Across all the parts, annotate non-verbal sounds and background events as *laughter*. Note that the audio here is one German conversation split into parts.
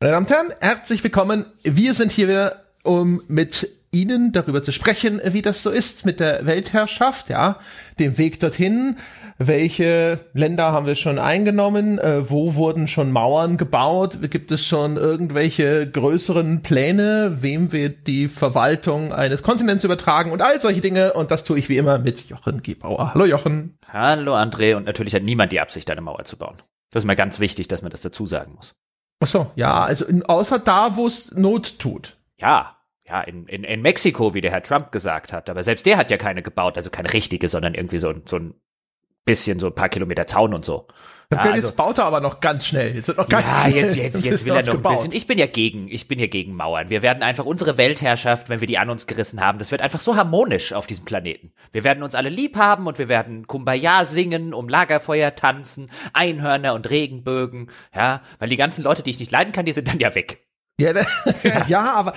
Meine Damen und Herren, herzlich willkommen. Wir sind hier wieder, um mit Ihnen darüber zu sprechen, wie das so ist mit der Weltherrschaft, ja, dem Weg dorthin. Welche Länder haben wir schon eingenommen? Äh, wo wurden schon Mauern gebaut? Gibt es schon irgendwelche größeren Pläne? Wem wir die Verwaltung eines Kontinents übertragen? Und all solche Dinge. Und das tue ich wie immer mit Jochen Gebauer. Hallo Jochen. Hallo André. Und natürlich hat niemand die Absicht, eine Mauer zu bauen. Das ist mal ganz wichtig, dass man das dazu sagen muss. Ach so, ja, also in, außer da, wo es Not tut. Ja, ja, in, in, in Mexiko, wie der Herr Trump gesagt hat. Aber selbst der hat ja keine gebaut, also keine richtige, sondern irgendwie so, so ein bisschen, so ein paar Kilometer Zaun und so. Ja, also, jetzt baut er aber noch ganz schnell. Jetzt wird noch ganz ja, schnell. jetzt, jetzt, *laughs* jetzt will er noch gebaut. ein bisschen. Ich bin ja gegen, ich bin ja gegen Mauern. Wir werden einfach unsere Weltherrschaft, wenn wir die an uns gerissen haben, das wird einfach so harmonisch auf diesem Planeten. Wir werden uns alle lieb haben und wir werden Kumbaya singen, um Lagerfeuer tanzen, Einhörner und Regenbögen, ja, weil die ganzen Leute, die ich nicht leiden kann, die sind dann ja weg. Ja, *laughs* ja. aber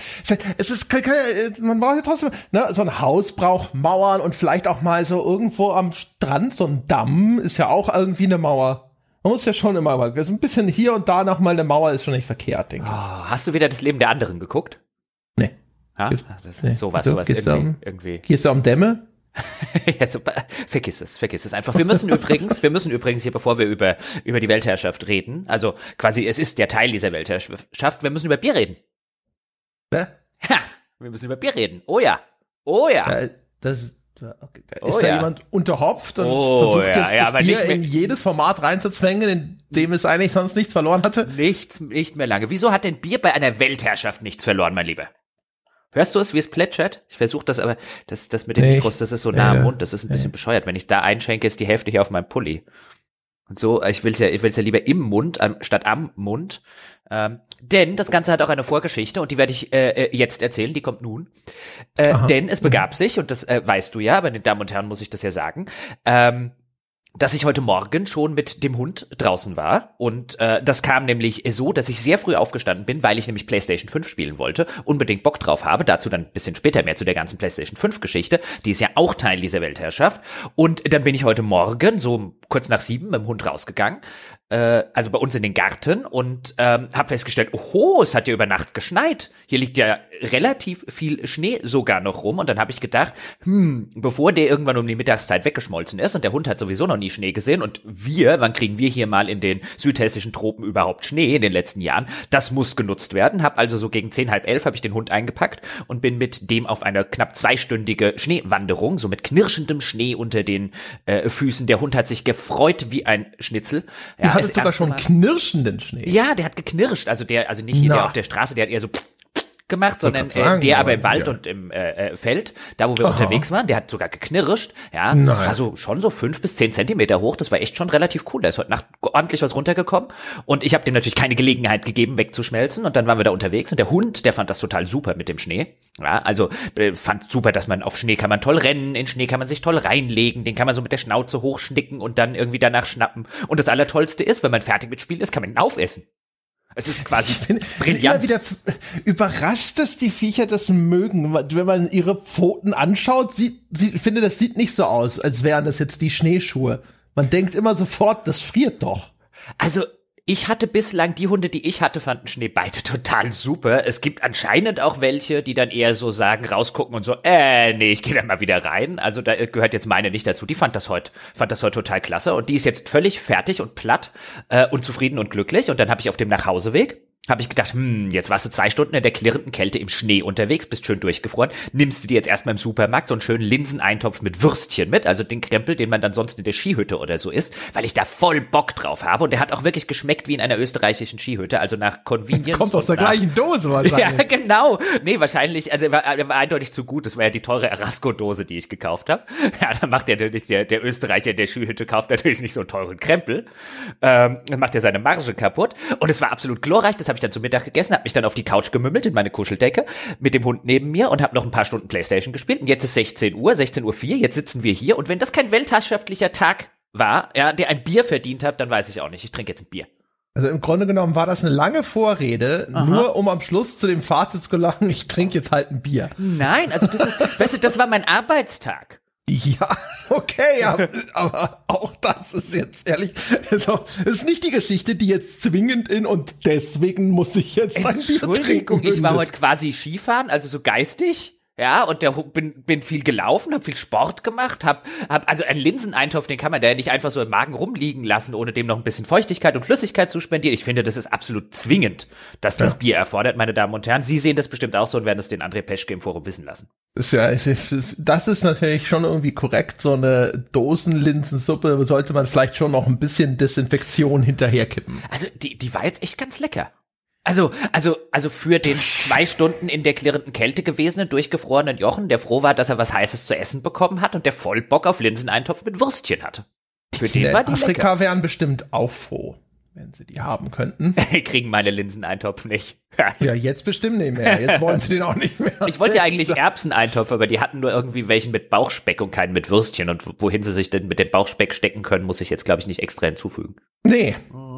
es ist, kann, kann, man braucht ja trotzdem, ne, so ein Haus braucht Mauern und vielleicht auch mal so irgendwo am Strand, so ein Damm ist ja auch irgendwie eine Mauer. Man muss ja schon immer mal, so ein bisschen hier und da noch mal eine Mauer ist schon nicht verkehrt, denke ich. Oh, hast du wieder das Leben der anderen geguckt? Nee. Ja? Das ist nee. sowas, sowas gehst irgendwie, um, irgendwie. Gehst du um Dämme? *laughs* ja, super. Vergiss es, vergiss es einfach. Wir müssen übrigens, wir müssen übrigens hier, bevor wir über, über die Weltherrschaft reden, also quasi, es ist der Teil dieser Weltherrschaft, wir müssen über Bier reden. Hä? Ha, wir müssen über Bier reden. Oh ja. Oh ja. Da, das. Da ist oh, da ja. jemand unterhopft und oh, versucht ja, jetzt ja, das Bier in jedes Format reinzuzwängen, in dem es eigentlich sonst nichts verloren hatte? Nichts, nicht mehr lange. Wieso hat denn Bier bei einer Weltherrschaft nichts verloren, mein Lieber? Hörst du es, wie es plätschert? Ich versuche das aber, das, das mit den nee, Mikros, das ist so nah am Mund, das ist ein bisschen bescheuert. Wenn ich da einschenke, ist die Hälfte hier auf meinem Pulli. Und so, ich will es ja, ich will's ja lieber im Mund statt am Mund. Ähm, denn das Ganze hat auch eine Vorgeschichte und die werde ich äh, äh, jetzt erzählen, die kommt nun. Äh, denn es begab sich, und das äh, weißt du ja, aber den Damen und Herren muss ich das ja sagen, ähm, dass ich heute Morgen schon mit dem Hund draußen war. Und äh, das kam nämlich so, dass ich sehr früh aufgestanden bin, weil ich nämlich PlayStation 5 spielen wollte, unbedingt Bock drauf habe. Dazu dann ein bisschen später mehr zu der ganzen PlayStation 5 Geschichte. Die ist ja auch Teil dieser Weltherrschaft. Und dann bin ich heute Morgen, so kurz nach sieben, mit dem Hund rausgegangen, äh, also bei uns in den Garten und ähm, habe festgestellt, oho, es hat ja über Nacht geschneit. Hier liegt ja relativ viel Schnee sogar noch rum. Und dann habe ich gedacht, hm, bevor der irgendwann um die Mittagszeit weggeschmolzen ist und der Hund hat sowieso noch nie Schnee gesehen und wir, wann kriegen wir hier mal in den südhessischen Tropen überhaupt Schnee in den letzten Jahren? Das muss genutzt werden. Hab also so gegen zehn, halb elf habe ich den Hund eingepackt und bin mit dem auf eine knapp zweistündige Schneewanderung, so mit knirschendem Schnee unter den äh, Füßen. Der Hund hat sich gefreut wie ein Schnitzel. Ja, hattet sogar schon knirschenden Schnee. Ja, der hat geknirscht. Also der, also nicht Na. der auf der Straße, der hat eher so gemacht, sondern äh, der aber im Wald ja. und im äh, äh, Feld, da wo wir Aha. unterwegs waren, der hat sogar geknirscht. Ja, Nein. war so schon so fünf bis zehn Zentimeter hoch. Das war echt schon relativ cool. Da ist heute Nacht ordentlich was runtergekommen und ich habe dem natürlich keine Gelegenheit gegeben, wegzuschmelzen. Und dann waren wir da unterwegs und der Hund, der fand das total super mit dem Schnee. Ja, also äh, fand super, dass man auf Schnee kann man toll rennen, in Schnee kann man sich toll reinlegen, den kann man so mit der Schnauze hochschnicken und dann irgendwie danach schnappen. Und das Allertollste ist, wenn man fertig mit Spiel ist, kann man ihn aufessen. Es ist quasi ich bin, brillant. Immer wieder überrascht, dass die Viecher das mögen. Wenn man ihre Pfoten anschaut, sieht, sie, finde, das sieht nicht so aus, als wären das jetzt die Schneeschuhe. Man denkt immer sofort, das friert doch. Also ich hatte bislang, die Hunde, die ich hatte, fanden Schnee beide *laughs* total super. Es gibt anscheinend auch welche, die dann eher so sagen, rausgucken und so, äh, nee, ich gehe da mal wieder rein. Also da gehört jetzt meine nicht dazu. Die fand das heute, fand das heute total klasse und die ist jetzt völlig fertig und platt äh, und zufrieden und glücklich. Und dann habe ich auf dem Nachhauseweg habe ich gedacht, hm, jetzt warst du zwei Stunden in der klirrenden Kälte im Schnee unterwegs, bist schön durchgefroren, nimmst du dir jetzt erstmal im Supermarkt so einen schönen Linseneintopf mit Würstchen mit, also den Krempel, den man dann sonst in der Skihütte oder so isst, weil ich da voll Bock drauf habe und der hat auch wirklich geschmeckt wie in einer österreichischen Skihütte, also nach Convenience. Kommt aus der nach, gleichen Dose wahrscheinlich. *laughs* Ja, genau. Nee, wahrscheinlich, also er war, war eindeutig zu gut, das war ja die teure Erasco-Dose, die ich gekauft habe. *laughs* Ja, dann macht der natürlich, der, der Österreicher in der Skihütte kauft natürlich nicht so einen teuren Krempel, ähm, dann macht er seine Marge kaputt und es war absolut glorreich, das habe ich dann zum Mittag gegessen, habe mich dann auf die Couch gemümmelt in meine Kuscheldecke mit dem Hund neben mir und habe noch ein paar Stunden Playstation gespielt. Und jetzt ist 16 Uhr, 16 Uhr 4, jetzt sitzen wir hier und wenn das kein weltherrschaftlicher Tag war, ja, der ein Bier verdient hat, dann weiß ich auch nicht. Ich trinke jetzt ein Bier. Also im Grunde genommen war das eine lange Vorrede, Aha. nur um am Schluss zu dem Fazit zu gelangen, *laughs* ich trinke jetzt halt ein Bier. Nein, also das ist, weißt du, das war mein Arbeitstag. Ja, okay, aber, aber auch das ist jetzt ehrlich, also, ist nicht die Geschichte, die jetzt zwingend in und deswegen muss ich jetzt ein Bier trinken. Ich war heute quasi Skifahren, also so geistig. Ja, und der bin, bin viel gelaufen, habe viel Sport gemacht, hab, hab also einen Linseneintopf, den kann man da nicht einfach so im Magen rumliegen lassen, ohne dem noch ein bisschen Feuchtigkeit und Flüssigkeit zu spendieren. Ich finde, das ist absolut zwingend, dass das ja. Bier erfordert, meine Damen und Herren. Sie sehen das bestimmt auch so und werden es den André Peschke im Forum wissen lassen. Ist ja, das ist natürlich schon irgendwie korrekt. So eine Dosenlinsensuppe sollte man vielleicht schon noch ein bisschen Desinfektion hinterherkippen. Also die, die war jetzt echt ganz lecker. Also, also, also für den zwei Stunden in der klirrenden Kälte gewesenen, durchgefrorenen Jochen, der froh war, dass er was Heißes zu essen bekommen hat und der voll Bock auf Linseneintopf mit Würstchen hatte. Für die den war die Afrika lecker. wären bestimmt auch froh, wenn sie die haben könnten. *laughs* Kriegen meine Linseneintopf nicht. *laughs* ja, jetzt bestimmt nicht mehr. Jetzt wollen sie den auch nicht mehr. Ich wollte ja eigentlich Erbseneintopf, aber die hatten nur irgendwie welchen mit Bauchspeck und keinen mit Würstchen. Und wohin sie sich denn mit dem Bauchspeck stecken können, muss ich jetzt, glaube ich, nicht extra hinzufügen. Nee.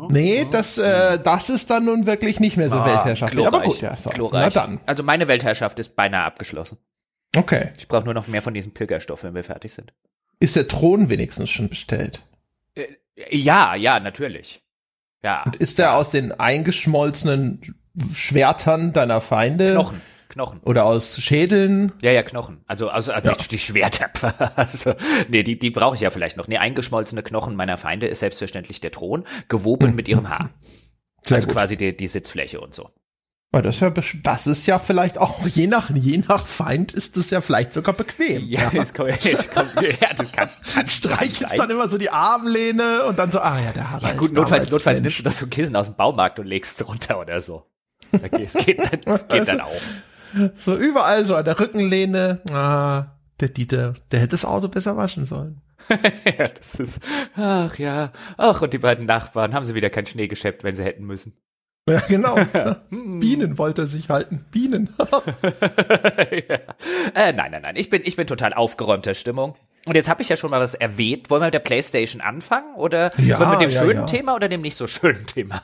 Nee, das, äh, das ist dann nun wirklich nicht mehr so ah, Weltherrschaft. Aber gut, ja, so. Na dann. Also meine Weltherrschaft ist beinahe abgeschlossen. Okay. Ich brauche nur noch mehr von diesem Pilgerstoff, wenn wir fertig sind. Ist der Thron wenigstens schon bestellt? Äh, ja, ja, natürlich. Ja. Und ist der ja. aus den eingeschmolzenen Schwertern deiner Feinde? Knochen. Knochen. Oder aus Schädeln? Ja, ja, Knochen. Also, also, also ja. die Schwerter. *laughs* also, nee, die, die brauche ich ja vielleicht noch. Nee, eingeschmolzene Knochen meiner Feinde ist selbstverständlich der Thron, gewoben *laughs* mit ihrem Haar. Sehr also gut. quasi die, die Sitzfläche und so. Das ist, ja, das ist ja vielleicht auch, *laughs* je nach, je nach Feind ist es ja vielleicht sogar bequem. Ja, ja. Es kommt, es kommt, ja das kann, kann *laughs* Streichelst dann immer so die Armlehne und dann so, ah ja, der hat Ja gut, notfalls, notfalls nimmst du das so Kissen aus dem Baumarkt und legst drunter oder so. Okay, es geht, es geht dann auch. *laughs* So überall so an der Rückenlehne. Ah, der Dieter, der hätte das Auto besser waschen sollen. ja, das ist, ach ja, ach, und die beiden Nachbarn, haben sie wieder kein Schnee geschäppt, wenn sie hätten müssen. *laughs* Ja, genau. *laughs* Bienen wollte er sich halten. Bienen. *laughs* ja. äh, nein, nein, nein. Ich bin, ich bin total aufgeräumter Stimmung. Und jetzt habe ich ja schon mal was erwähnt. Wollen wir mit der PlayStation anfangen? Oder ja, wollen wir mit dem ja, schönen. Thema oder dem nicht so schönen Thema?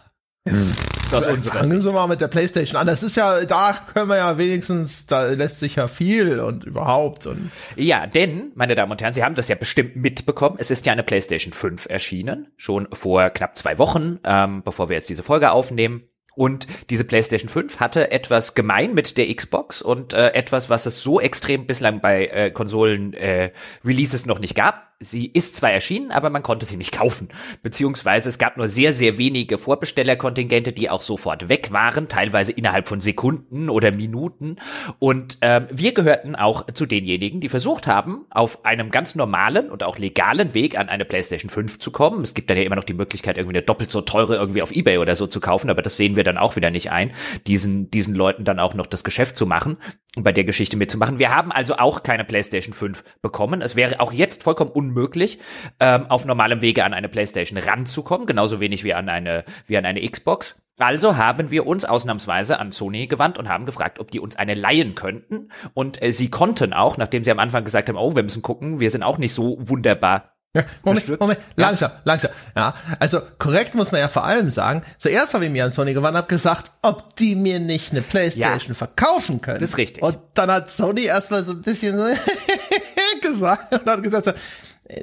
Das Fangen Sie mal mit der Playstation an. Das ist ja, da können wir ja wenigstens, da lässt sich ja viel und überhaupt. Und ja, denn, meine Damen und Herren, Sie haben das ja bestimmt mitbekommen. Es ist ja eine Playstation 5 erschienen, schon vor knapp zwei Wochen, ähm, bevor wir jetzt diese Folge aufnehmen. Und diese PlayStation 5 hatte etwas gemein mit der Xbox und äh, etwas, was es so extrem bislang bei äh, Konsolen äh, Releases noch nicht gab sie ist zwar erschienen, aber man konnte sie nicht kaufen. Beziehungsweise es gab nur sehr, sehr wenige Vorbestellerkontingente, die auch sofort weg waren, teilweise innerhalb von Sekunden oder Minuten. Und ähm, wir gehörten auch zu denjenigen, die versucht haben, auf einem ganz normalen und auch legalen Weg an eine PlayStation 5 zu kommen. Es gibt dann ja immer noch die Möglichkeit, irgendwie eine doppelt so teure irgendwie auf Ebay oder so zu kaufen, aber das sehen wir dann auch wieder nicht ein, diesen, diesen Leuten dann auch noch das Geschäft zu machen und bei der Geschichte mitzumachen. Wir haben also auch keine PlayStation 5 bekommen. Es wäre auch jetzt vollkommen unmöglich, ähm, auf normalem Wege an eine PlayStation ranzukommen, genauso wenig wie an eine, wie an eine Xbox. Also haben wir uns ausnahmsweise an Sony gewandt und haben gefragt, ob die uns eine leihen könnten. Und äh, sie konnten auch, nachdem sie am Anfang gesagt haben, oh, wir müssen gucken, wir sind auch nicht so wunderbar ja, Moment, Moment, langsam, ja. langsam. Ja, also korrekt muss man ja vor allem sagen. Zuerst habe ich mir an Sony gewandt, habe gesagt, ob die mir nicht eine PlayStation ja. verkaufen können. Das ist richtig. Und dann hat Sony erstmal so ein bisschen *laughs* gesagt und hat gesagt so,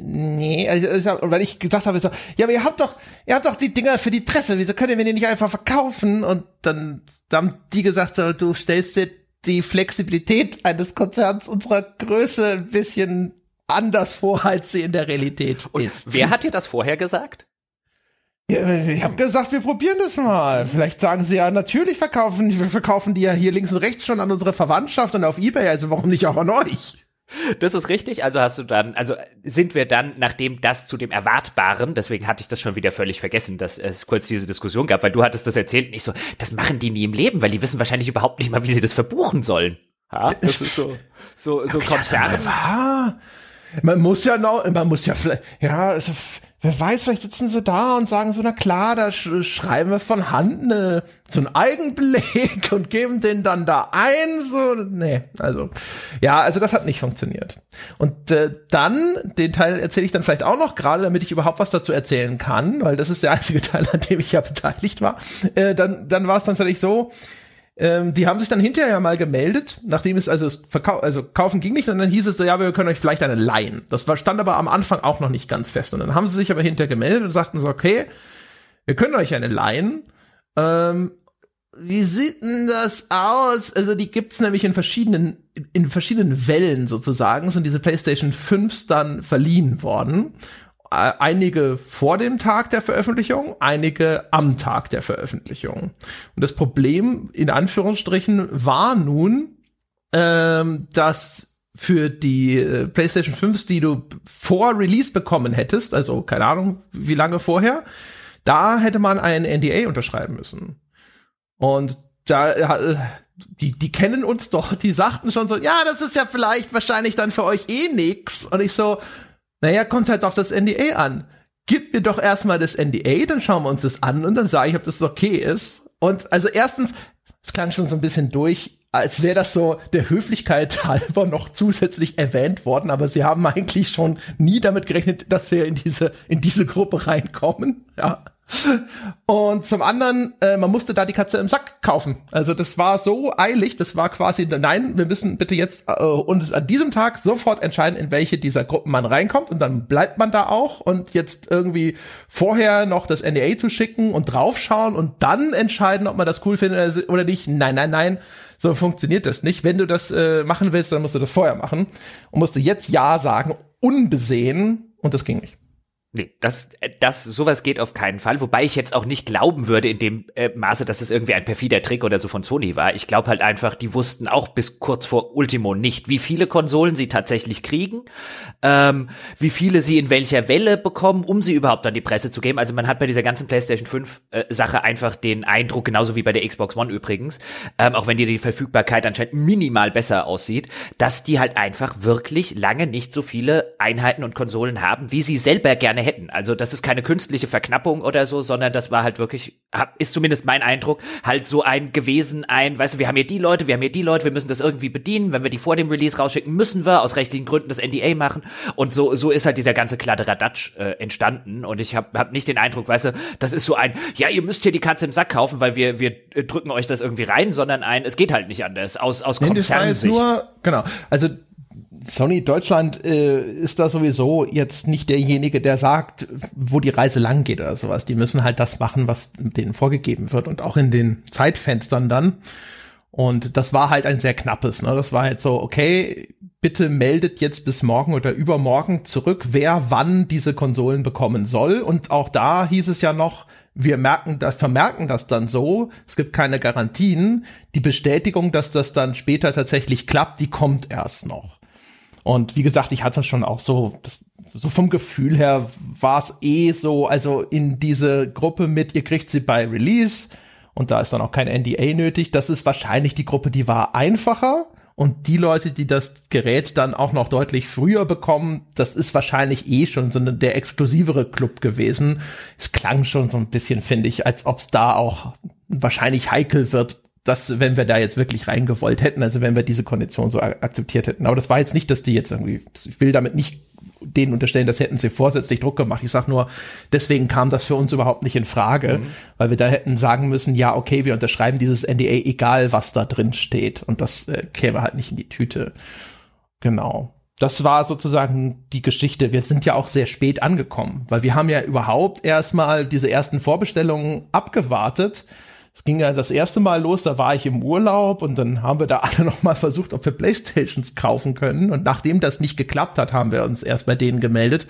Nee, also, und weil ich gesagt habe, so, ja, aber ihr habt doch, ihr habt doch die Dinger für die Presse, wieso könnt ihr mir die nicht einfach verkaufen? Und dann, dann haben die gesagt, so, du stellst dir die Flexibilität eines Konzerns unserer Größe ein bisschen anders vor, als sie in der Realität Und ist. Wer hat dir das vorher gesagt? Ja, ich habe gesagt, wir probieren das mal. Vielleicht sagen sie ja, natürlich verkaufen, wir verkaufen die ja hier links und rechts schon an unsere Verwandtschaft und auf Ebay, also warum nicht auch an euch? Das ist richtig. Also hast du dann, also sind wir dann, nachdem das zu dem Erwartbaren, deswegen hatte ich das schon wieder völlig vergessen, dass es kurz diese Diskussion gab, weil du hattest das erzählt und ich so, das machen die nie im Leben, weil die wissen wahrscheinlich überhaupt nicht mal, wie sie das verbuchen sollen. Ja, *laughs* das ist so, so, so Konzerne. Man muss ja noch, man muss ja vielleicht, ja, also, wer weiß, vielleicht sitzen sie da und sagen so, na klar, da sch schreiben wir von Hand ne, so einen Eigenbeleg *laughs* und geben den dann da ein, so, nee, also, ja, also das hat nicht funktioniert. Und äh, dann, den Teil erzähle ich dann vielleicht auch noch gerade, damit ich überhaupt was dazu erzählen kann, weil das ist der einzige *laughs* Teil, an dem ich ja beteiligt war. Äh, dann, dann war es tatsächlich so, ähm, die haben sich dann hinterher mal gemeldet, nachdem es also verkau also kaufen ging nicht, und dann hieß es so, ja, wir können euch vielleicht eine leihen. Das war, stand aber am Anfang auch noch nicht ganz fest. Und dann haben sie sich aber hinterher gemeldet und sagten so, okay, wir können euch eine leihen. Ähm, wie sieht denn das aus? Also die gibt's nämlich in verschiedenen in verschiedenen Wellen sozusagen sind diese PlayStation 5s dann verliehen worden. Äh, einige vor dem Tag der Veröffentlichung, einige am Tag der Veröffentlichung. Und das Problem in Anführungsstrichen war nun, ähm, dass für die äh, PlayStation 5s, die du vor Release bekommen hättest, also keine Ahnung, wie lange vorher, da hätte man ein NDA unterschreiben müssen. Und da äh, die, die kennen uns doch, die sagten schon so, ja, das ist ja vielleicht wahrscheinlich dann für euch eh nix. Und ich so, naja, kommt halt auf das NDA an. Gib mir doch erstmal das NDA, dann schauen wir uns das an und dann sage ich, ob das okay ist. Und also erstens, es klang schon so ein bisschen durch, als wäre das so der Höflichkeit *laughs* halber noch zusätzlich erwähnt worden, aber sie haben *laughs* eigentlich schon nie damit gerechnet, dass wir in diese, in diese Gruppe reinkommen. Ja. Und zum anderen, äh, man musste da die Katze im Sack kaufen. Also das war so eilig, das war quasi, nein, wir müssen bitte jetzt äh, uns an diesem Tag sofort entscheiden, in welche dieser Gruppen man reinkommt und dann bleibt man da auch und jetzt irgendwie vorher noch das NDA zu schicken und draufschauen und dann entscheiden, ob man das cool findet oder nicht. Nein, nein, nein. So funktioniert das nicht. Wenn du das äh, machen willst, dann musst du das vorher machen und musst du jetzt Ja sagen, unbesehen und das ging nicht. Nee, das, das, sowas geht auf keinen Fall. Wobei ich jetzt auch nicht glauben würde in dem äh, Maße, dass es irgendwie ein perfider Trick oder so von Sony war. Ich glaube halt einfach, die wussten auch bis kurz vor Ultimo nicht, wie viele Konsolen sie tatsächlich kriegen, ähm, wie viele sie in welcher Welle bekommen, um sie überhaupt an die Presse zu geben. Also man hat bei dieser ganzen PlayStation 5 äh, Sache einfach den Eindruck, genauso wie bei der Xbox One übrigens, ähm, auch wenn dir die Verfügbarkeit anscheinend minimal besser aussieht, dass die halt einfach wirklich lange nicht so viele Einheiten und Konsolen haben, wie sie selber gerne hätten. Also das ist keine künstliche Verknappung oder so, sondern das war halt wirklich, ist zumindest mein Eindruck, halt so ein gewesen, ein, weißt du, wir haben hier die Leute, wir haben hier die Leute, wir müssen das irgendwie bedienen. Wenn wir die vor dem Release rausschicken, müssen wir aus rechtlichen Gründen das NDA machen. Und so, so ist halt dieser ganze Kladderadatsch äh, entstanden. Und ich habe hab nicht den Eindruck, weißt du, das ist so ein, ja, ihr müsst hier die Katze im Sack kaufen, weil wir, wir drücken euch das irgendwie rein, sondern ein, es geht halt nicht anders. Aus, aus nee, das war jetzt nur, genau, also Sony Deutschland äh, ist da sowieso jetzt nicht derjenige, der sagt, wo die Reise lang geht oder sowas. Die müssen halt das machen, was denen vorgegeben wird und auch in den Zeitfenstern dann. Und das war halt ein sehr knappes. Ne? Das war halt so, okay, bitte meldet jetzt bis morgen oder übermorgen zurück, wer wann diese Konsolen bekommen soll. Und auch da hieß es ja noch, wir merken das, vermerken das dann so. Es gibt keine Garantien. Die Bestätigung, dass das dann später tatsächlich klappt, die kommt erst noch. Und wie gesagt, ich hatte schon auch so, das, so vom Gefühl her war es eh so, also in diese Gruppe mit, ihr kriegt sie bei Release und da ist dann auch kein NDA nötig. Das ist wahrscheinlich die Gruppe, die war einfacher. Und die Leute, die das Gerät dann auch noch deutlich früher bekommen, das ist wahrscheinlich eh schon so der exklusivere Club gewesen. Es klang schon so ein bisschen, finde ich, als ob es da auch wahrscheinlich heikel wird, dass, wenn wir da jetzt wirklich reingewollt hätten, also wenn wir diese Kondition so akzeptiert hätten. Aber das war jetzt nicht, dass die jetzt irgendwie, ich will damit nicht denen unterstellen, das hätten sie vorsätzlich Druck gemacht. Ich sag nur, deswegen kam das für uns überhaupt nicht in Frage, mhm. weil wir da hätten sagen müssen, ja, okay, wir unterschreiben dieses NDA, egal was da drin steht. Und das äh, käme halt nicht in die Tüte. Genau. Das war sozusagen die Geschichte. Wir sind ja auch sehr spät angekommen, weil wir haben ja überhaupt erstmal diese ersten Vorbestellungen abgewartet es ging ja das erste Mal los, da war ich im Urlaub und dann haben wir da alle *laughs* noch mal versucht, ob wir Playstations kaufen können. Und nachdem das nicht geklappt hat, haben wir uns erst bei denen gemeldet.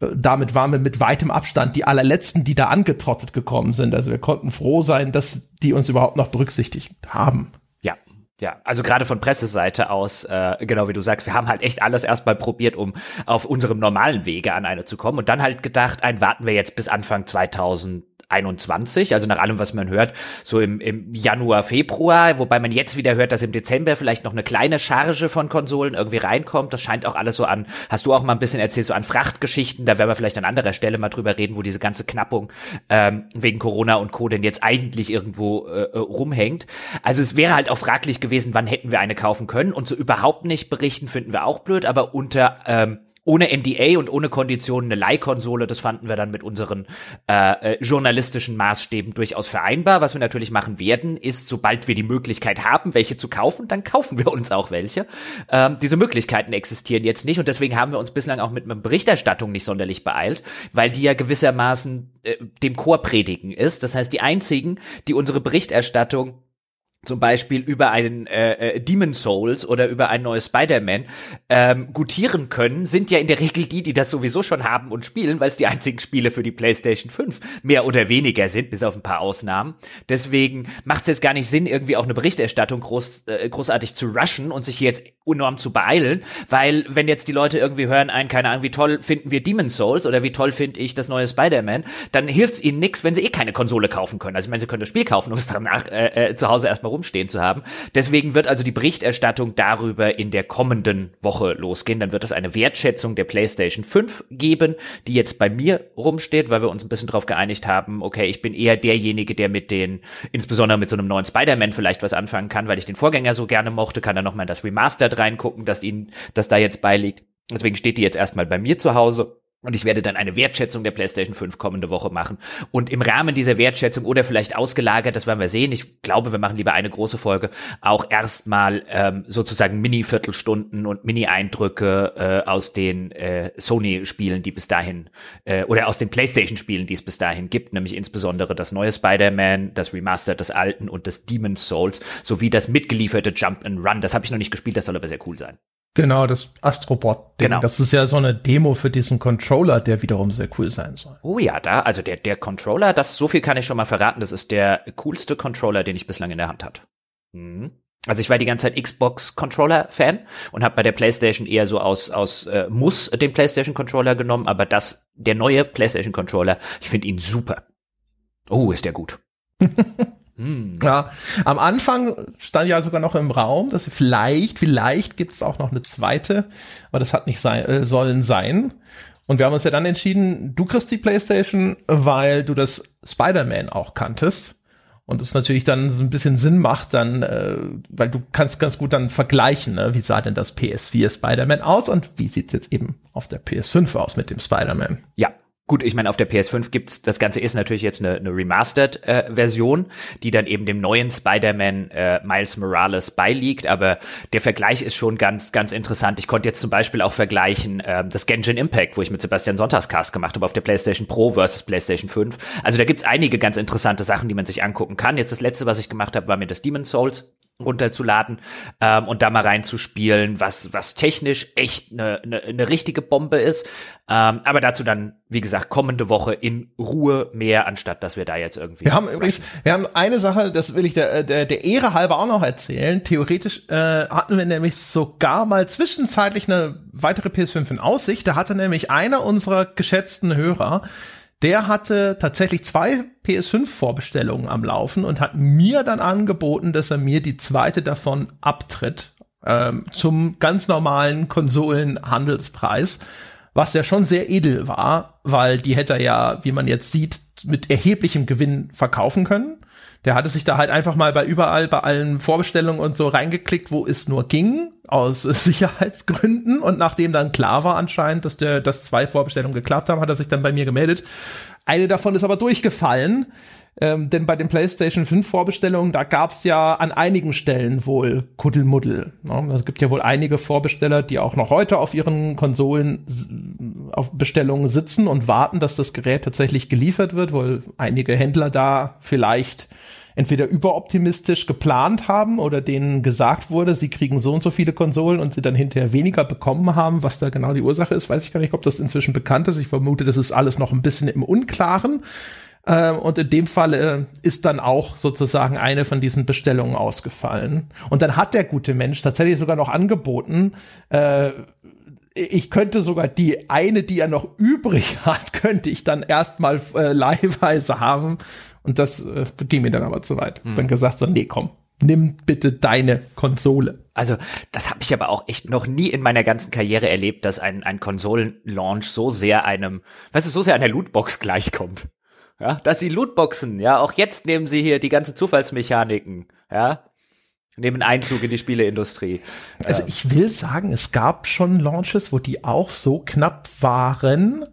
Äh, damit waren wir mit weitem Abstand die allerletzten, die da angetrottet gekommen sind. Also wir konnten froh sein, dass die uns überhaupt noch berücksichtigt haben. Ja, ja, also gerade von Presseseite aus, äh, genau wie du sagst, wir haben halt echt alles erstmal probiert, um auf unserem normalen Wege an eine zu kommen und dann halt gedacht, ein warten wir jetzt bis Anfang 2000 21, also nach allem, was man hört, so im, im Januar, Februar, wobei man jetzt wieder hört, dass im Dezember vielleicht noch eine kleine Charge von Konsolen irgendwie reinkommt. Das scheint auch alles so an, hast du auch mal ein bisschen erzählt, so an Frachtgeschichten, da werden wir vielleicht an anderer Stelle mal drüber reden, wo diese ganze Knappung ähm, wegen Corona und Co. denn jetzt eigentlich irgendwo äh, äh rumhängt. Also es wäre halt auch fraglich gewesen, wann hätten wir eine kaufen können und so überhaupt nicht berichten, finden wir auch blöd, aber unter ähm, ohne NDA und ohne Konditionen eine Leihkonsole, das fanden wir dann mit unseren äh, äh, journalistischen Maßstäben durchaus vereinbar. Was wir natürlich machen werden, ist, sobald wir die Möglichkeit haben, welche zu kaufen, dann kaufen wir uns auch welche. Ähm, diese Möglichkeiten existieren jetzt nicht und deswegen haben wir uns bislang auch mit einer Berichterstattung nicht sonderlich beeilt, weil die ja gewissermaßen äh, dem Chor predigen ist. Das heißt, die einzigen, die unsere Berichterstattung zum Beispiel über einen äh, äh, Demon Souls oder über ein neues Spider-Man ähm, gutieren können, sind ja in der Regel die, die das sowieso schon haben und spielen, weil es die einzigen Spiele für die PlayStation 5 mehr oder weniger sind, bis auf ein paar Ausnahmen. Deswegen macht es jetzt gar nicht Sinn, irgendwie auch eine Berichterstattung groß, äh, großartig zu rushen und sich jetzt enorm zu beeilen, weil wenn jetzt die Leute irgendwie hören, ein, keine Ahnung, wie toll finden wir Demon Souls oder wie toll finde ich das neue Spider-Man, dann hilft es ihnen nichts, wenn sie eh keine Konsole kaufen können. Also ich meine, sie können das Spiel kaufen, um es danach äh, äh, zu Hause erstmal rumstehen zu haben. Deswegen wird also die Berichterstattung darüber in der kommenden Woche losgehen. Dann wird es eine Wertschätzung der PlayStation 5 geben, die jetzt bei mir rumsteht, weil wir uns ein bisschen darauf geeinigt haben, okay, ich bin eher derjenige, der mit den, insbesondere mit so einem neuen Spider-Man vielleicht was anfangen kann, weil ich den Vorgänger so gerne mochte, kann dann nochmal in das Remastered reingucken, das ihnen, das da jetzt beiliegt. Deswegen steht die jetzt erstmal bei mir zu Hause. Und ich werde dann eine Wertschätzung der PlayStation 5 kommende Woche machen. Und im Rahmen dieser Wertschätzung oder vielleicht ausgelagert, das werden wir sehen. Ich glaube, wir machen lieber eine große Folge, auch erstmal ähm, sozusagen Mini-Viertelstunden und Mini-Eindrücke äh, aus den äh, Sony-Spielen, die bis dahin, äh, oder aus den PlayStation-Spielen, die es bis dahin gibt, nämlich insbesondere das neue Spider-Man, das Remaster des alten und des Demon's Souls, sowie das mitgelieferte Jump and Run. Das habe ich noch nicht gespielt, das soll aber sehr cool sein. Genau, das Astrobot. -Ding. Genau. Das ist ja so eine Demo für diesen Controller, der wiederum sehr cool sein soll. Oh ja, da, also der, der Controller, das, so viel kann ich schon mal verraten, das ist der coolste Controller, den ich bislang in der Hand hatte. Mhm. Also ich war die ganze Zeit Xbox Controller Fan und habe bei der PlayStation eher so aus aus äh, muss den PlayStation Controller genommen, aber das der neue PlayStation Controller, ich finde ihn super. Oh, ist der gut. *laughs* Hm. Ja, am Anfang stand ja sogar noch im Raum, dass vielleicht, vielleicht gibt es auch noch eine zweite, aber das hat nicht sein, äh, sollen sein. Und wir haben uns ja dann entschieden, du kriegst die PlayStation, weil du das Spider-Man auch kanntest. Und es natürlich dann so ein bisschen Sinn macht, dann, äh, weil du kannst ganz gut dann vergleichen, ne? wie sah denn das PS4 Spider-Man aus und wie sieht's jetzt eben auf der PS5 aus mit dem Spider-Man? Ja, Gut, ich meine, auf der PS5 gibt's, das Ganze ist natürlich jetzt eine, eine Remastered-Version, äh, die dann eben dem neuen Spider-Man äh, Miles Morales beiliegt, aber der Vergleich ist schon ganz, ganz interessant. Ich konnte jetzt zum Beispiel auch vergleichen äh, das Genshin Impact, wo ich mit Sebastian Sonntagscast gemacht habe, auf der PlayStation Pro versus PlayStation 5. Also da gibt's einige ganz interessante Sachen, die man sich angucken kann. Jetzt das letzte, was ich gemacht habe, war mir das Demon Souls runterzuladen ähm, und da mal reinzuspielen, was was technisch echt eine ne, ne richtige Bombe ist. Ähm, aber dazu dann, wie gesagt, kommende Woche in Ruhe mehr, anstatt dass wir da jetzt irgendwie. Wir haben übrigens, wir haben eine Sache, das will ich der, der, der Ehre halber auch noch erzählen. Theoretisch äh, hatten wir nämlich sogar mal zwischenzeitlich eine weitere PS5 in Aussicht. Da hatte nämlich einer unserer geschätzten Hörer der hatte tatsächlich zwei PS5-Vorbestellungen am Laufen und hat mir dann angeboten, dass er mir die zweite davon abtritt ähm, zum ganz normalen Konsolenhandelspreis, was ja schon sehr edel war, weil die hätte er ja, wie man jetzt sieht, mit erheblichem Gewinn verkaufen können. Der hatte sich da halt einfach mal bei überall, bei allen Vorbestellungen und so reingeklickt, wo es nur ging, aus *laughs* Sicherheitsgründen. Und nachdem dann klar war anscheinend, dass der, dass zwei Vorbestellungen geklappt haben, hat er sich dann bei mir gemeldet. Eine davon ist aber durchgefallen. Ähm, denn bei den PlayStation 5 Vorbestellungen, da gab es ja an einigen Stellen wohl Kuddelmuddel. Ne? Es gibt ja wohl einige Vorbesteller, die auch noch heute auf ihren Konsolen auf Bestellungen sitzen und warten, dass das Gerät tatsächlich geliefert wird, weil einige Händler da vielleicht entweder überoptimistisch geplant haben oder denen gesagt wurde, sie kriegen so und so viele Konsolen und sie dann hinterher weniger bekommen haben. Was da genau die Ursache ist, weiß ich gar nicht, ob das inzwischen bekannt ist. Ich vermute, das ist alles noch ein bisschen im Unklaren. Ähm, und in dem Fall äh, ist dann auch sozusagen eine von diesen Bestellungen ausgefallen. Und dann hat der gute Mensch tatsächlich sogar noch angeboten, äh, ich könnte sogar die eine, die er noch übrig *laughs* hat, könnte ich dann erstmal äh, leihweise haben. Und das äh, ging mir dann aber zu weit. Hm. Dann gesagt so, nee, komm, nimm bitte deine Konsole. Also, das habe ich aber auch echt noch nie in meiner ganzen Karriere erlebt, dass ein, ein Konsolenlaunch so sehr einem, weißt du, so sehr einer Lootbox gleichkommt. Ja, dass sie Lootboxen, ja, auch jetzt nehmen sie hier die ganzen Zufallsmechaniken, ja. nehmen Einzug in die Spieleindustrie. Also ich will sagen, es gab schon Launches, wo die auch so knapp waren.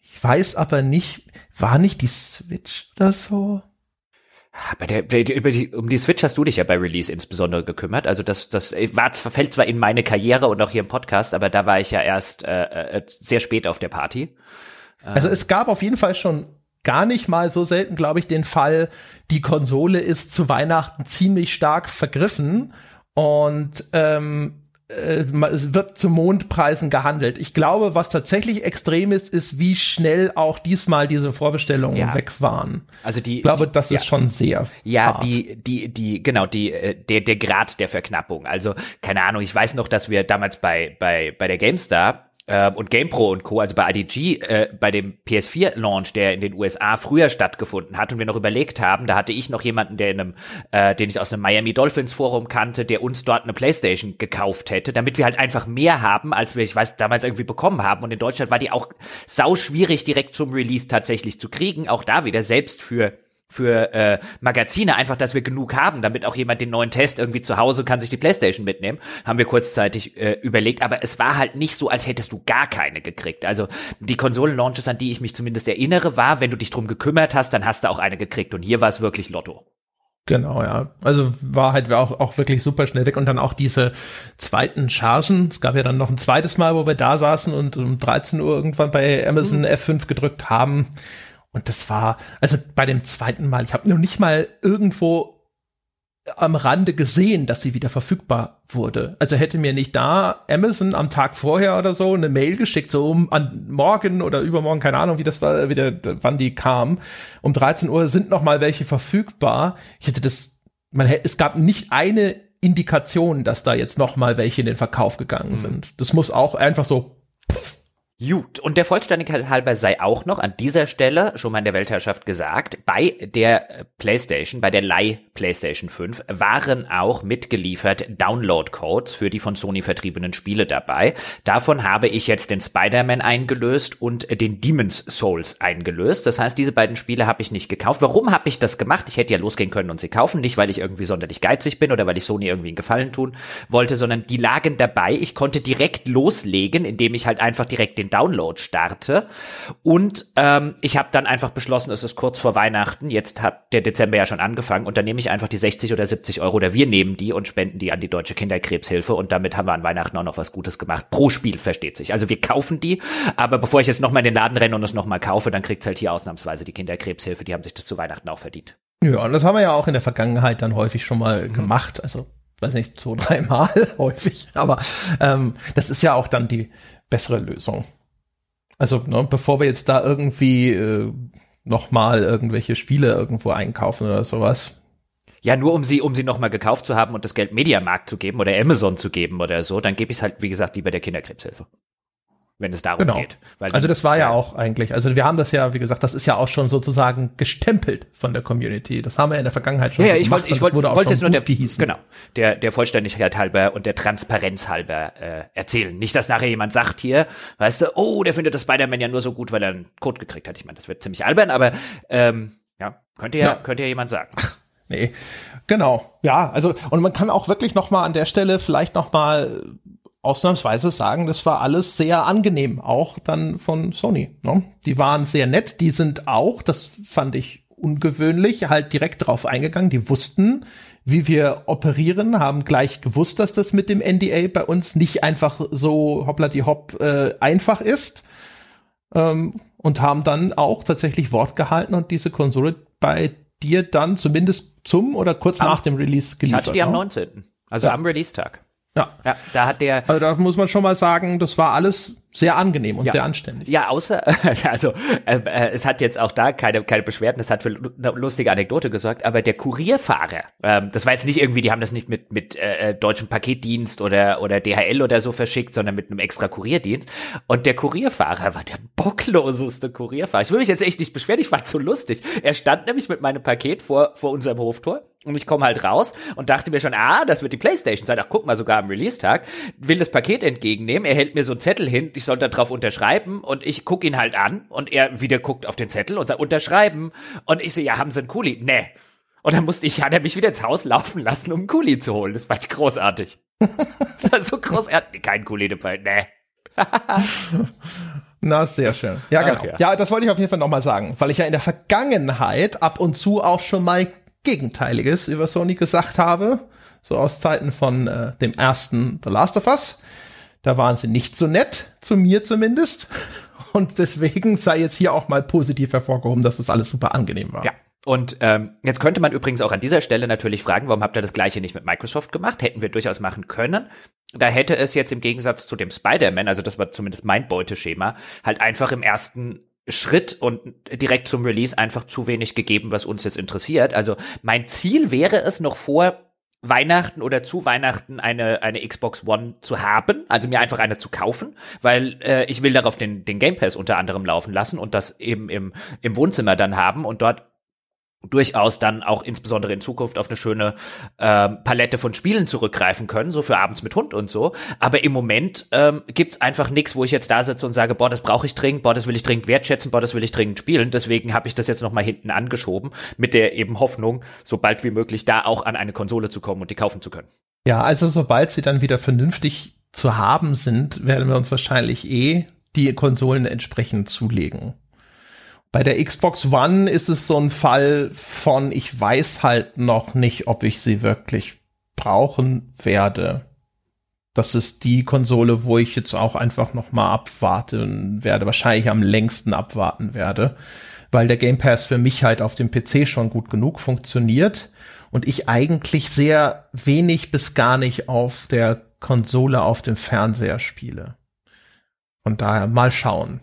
Ich weiß aber nicht, war nicht die Switch oder so? Bei der, über die, um die Switch hast du dich ja bei Release insbesondere gekümmert. Also das, das war, fällt zwar in meine Karriere und auch hier im Podcast, aber da war ich ja erst äh, äh sehr spät auf der Party. Also es gab auf jeden Fall schon gar nicht mal so selten, glaube ich, den Fall, die Konsole ist zu Weihnachten ziemlich stark vergriffen und ähm, äh, es wird zu Mondpreisen gehandelt. Ich glaube, was tatsächlich extrem ist, ist, wie schnell auch diesmal diese Vorbestellungen ja. weg waren. Also die, ich glaube, die, das ja. ist schon sehr. Ja, hart. die, die, die, genau, die, äh, der, der Grad der Verknappung. Also keine Ahnung. Ich weiß noch, dass wir damals bei bei bei der GameStar äh, und GamePro und Co., also bei IDG, äh, bei dem PS4-Launch, der in den USA früher stattgefunden hat und wir noch überlegt haben, da hatte ich noch jemanden, der in einem, äh, den ich aus einem Miami Dolphins Forum kannte, der uns dort eine Playstation gekauft hätte, damit wir halt einfach mehr haben, als wir, ich weiß, damals irgendwie bekommen haben. Und in Deutschland war die auch sau schwierig direkt zum Release tatsächlich zu kriegen. Auch da wieder selbst für für äh, Magazine, einfach, dass wir genug haben, damit auch jemand den neuen Test irgendwie zu Hause kann sich die Playstation mitnehmen, haben wir kurzzeitig äh, überlegt, aber es war halt nicht so, als hättest du gar keine gekriegt. Also die Konsolen-Launches, an die ich mich zumindest erinnere, war, wenn du dich drum gekümmert hast, dann hast du auch eine gekriegt und hier war es wirklich Lotto. Genau, ja. Also war halt auch, auch wirklich super schnell weg und dann auch diese zweiten Chargen. Es gab ja dann noch ein zweites Mal, wo wir da saßen und um 13 Uhr irgendwann bei Amazon mhm. F5 gedrückt haben und das war, also bei dem zweiten Mal, ich habe noch nicht mal irgendwo am Rande gesehen, dass sie wieder verfügbar wurde. Also hätte mir nicht da Amazon am Tag vorher oder so eine Mail geschickt, so um an morgen oder übermorgen, keine Ahnung, wie das war, wieder, wann die kam. Um 13 Uhr sind noch mal welche verfügbar. Ich hätte das, man hätte, es gab nicht eine Indikation, dass da jetzt noch mal welche in den Verkauf gegangen mhm. sind. Das muss auch einfach so pff, Gut, und der Vollständigkeit halber sei auch noch an dieser Stelle schon mal in der Weltherrschaft gesagt, bei der äh, PlayStation, bei der Leih PlayStation 5 waren auch mitgeliefert Download-Codes für die von Sony vertriebenen Spiele dabei. Davon habe ich jetzt den Spider-Man eingelöst und den Demon's Souls eingelöst. Das heißt, diese beiden Spiele habe ich nicht gekauft. Warum habe ich das gemacht? Ich hätte ja losgehen können und sie kaufen, nicht weil ich irgendwie sonderlich geizig bin oder weil ich Sony irgendwie einen Gefallen tun wollte, sondern die lagen dabei. Ich konnte direkt loslegen, indem ich halt einfach direkt den Download starte. Und ähm, ich habe dann einfach beschlossen, es ist kurz vor Weihnachten, jetzt hat der Dezember ja schon angefangen und dann nehme ich einfach die 60 oder 70 Euro oder wir nehmen die und spenden die an die Deutsche Kinderkrebshilfe und damit haben wir an Weihnachten auch noch was Gutes gemacht. Pro Spiel versteht sich. Also wir kaufen die, aber bevor ich jetzt nochmal in den Laden renne und es nochmal kaufe, dann kriegt's halt hier ausnahmsweise die Kinderkrebshilfe, die haben sich das zu Weihnachten auch verdient. Ja, und das haben wir ja auch in der Vergangenheit dann häufig schon mal mhm. gemacht. Also weiß nicht, zwei, *laughs* dreimal häufig. Aber ähm, das ist ja auch dann die bessere Lösung. Also, ne, bevor wir jetzt da irgendwie äh, nochmal irgendwelche Spiele irgendwo einkaufen oder sowas. Ja, nur um sie, um sie nochmal gekauft zu haben und das Geld Mediamarkt zu geben oder Amazon zu geben oder so, dann gebe ich es halt, wie gesagt, lieber der Kinderkrebshilfe wenn es darum genau. geht. Weil also das war ja auch eigentlich, also wir haben das ja, wie gesagt, das ist ja auch schon sozusagen gestempelt von der Community. Das haben wir in der Vergangenheit schon ja, ja, ich wollte, ich wollte, wollte jetzt nur der, gehießen. genau, der, der Vollständigkeit halber und der Transparenz halber äh, erzählen. Nicht, dass nachher jemand sagt hier, weißt du, oh, der findet das Spider-Man ja nur so gut, weil er einen Code gekriegt hat. Ich meine, das wird ziemlich albern, aber ähm, ja, könnte ja, ja. könnte ja jemand sagen. Ach, nee, genau, ja, also und man kann auch wirklich noch mal an der Stelle vielleicht noch mal ausnahmsweise sagen, das war alles sehr angenehm, auch dann von Sony. Ne? Die waren sehr nett, die sind auch, das fand ich ungewöhnlich, halt direkt drauf eingegangen. Die wussten, wie wir operieren, haben gleich gewusst, dass das mit dem NDA bei uns nicht einfach so hoppla die hopp äh, einfach ist. Ähm, und haben dann auch tatsächlich Wort gehalten und diese Konsole bei dir dann zumindest zum oder kurz am, nach dem Release geliefert. Ich hatte die am 19. Ne? Also ja. am Release-Tag. Ja. ja, da hat der. Also da muss man schon mal sagen, das war alles sehr angenehm und ja. sehr anständig. Ja, außer, *laughs* also äh, äh, es hat jetzt auch da keine, keine Beschwerden, es hat für eine lustige Anekdote gesorgt, aber der Kurierfahrer, ähm, das war jetzt nicht irgendwie, die haben das nicht mit, mit äh, deutschem Paketdienst oder, oder DHL oder so verschickt, sondern mit einem extra Kurierdienst. Und der Kurierfahrer war der bockloseste Kurierfahrer. Ich will mich jetzt echt nicht beschweren, ich war zu lustig. Er stand nämlich mit meinem Paket vor, vor unserem Hoftor und ich komme halt raus und dachte mir schon, ah, das wird die Playstation sein. Ach, guck mal, sogar am Release-Tag. Will das Paket entgegennehmen. Er hält mir so einen Zettel hin. Ich soll da drauf unterschreiben und ich guck ihn halt an und er wieder guckt auf den Zettel und sagt unterschreiben und ich so, ja, haben Sie einen Kuli? Nee. Und dann musste ich, hat er mich wieder ins Haus laufen lassen, um einen Kuli zu holen. Das fand ich großartig. *laughs* das war so großartig. Kein Kuli dabei, ne. *laughs* Na, sehr schön. Ja, genau. Okay. Ja, das wollte ich auf jeden Fall nochmal sagen, weil ich ja in der Vergangenheit ab und zu auch schon mal Gegenteiliges über Sony gesagt habe. So aus Zeiten von äh, dem ersten The Last of Us. Da waren sie nicht so nett, zu mir zumindest. Und deswegen sei jetzt hier auch mal positiv hervorgehoben, dass das alles super angenehm war. Ja, und ähm, jetzt könnte man übrigens auch an dieser Stelle natürlich fragen, warum habt ihr das gleiche nicht mit Microsoft gemacht? Hätten wir durchaus machen können. Da hätte es jetzt im Gegensatz zu dem Spider-Man, also das war zumindest mein Beuteschema, halt einfach im ersten Schritt und direkt zum Release einfach zu wenig gegeben, was uns jetzt interessiert. Also mein Ziel wäre es noch vor Weihnachten oder zu Weihnachten eine, eine Xbox One zu haben, also mir einfach eine zu kaufen, weil äh, ich will darauf den, den Game Pass unter anderem laufen lassen und das eben im, im Wohnzimmer dann haben und dort durchaus dann auch insbesondere in Zukunft auf eine schöne äh, Palette von Spielen zurückgreifen können, so für abends mit Hund und so. Aber im Moment ähm, gibt's einfach nichts, wo ich jetzt da sitze und sage, boah, das brauche ich dringend, boah, das will ich dringend wertschätzen, boah, das will ich dringend spielen. Deswegen habe ich das jetzt noch mal hinten angeschoben, mit der eben Hoffnung, so bald wie möglich da auch an eine Konsole zu kommen und die kaufen zu können. Ja, also sobald sie dann wieder vernünftig zu haben sind, werden wir uns wahrscheinlich eh die Konsolen entsprechend zulegen. Bei der Xbox One ist es so ein Fall von, ich weiß halt noch nicht, ob ich sie wirklich brauchen werde. Das ist die Konsole, wo ich jetzt auch einfach noch mal abwarten werde, wahrscheinlich am längsten abwarten werde, weil der Game Pass für mich halt auf dem PC schon gut genug funktioniert und ich eigentlich sehr wenig bis gar nicht auf der Konsole auf dem Fernseher spiele. Von daher mal schauen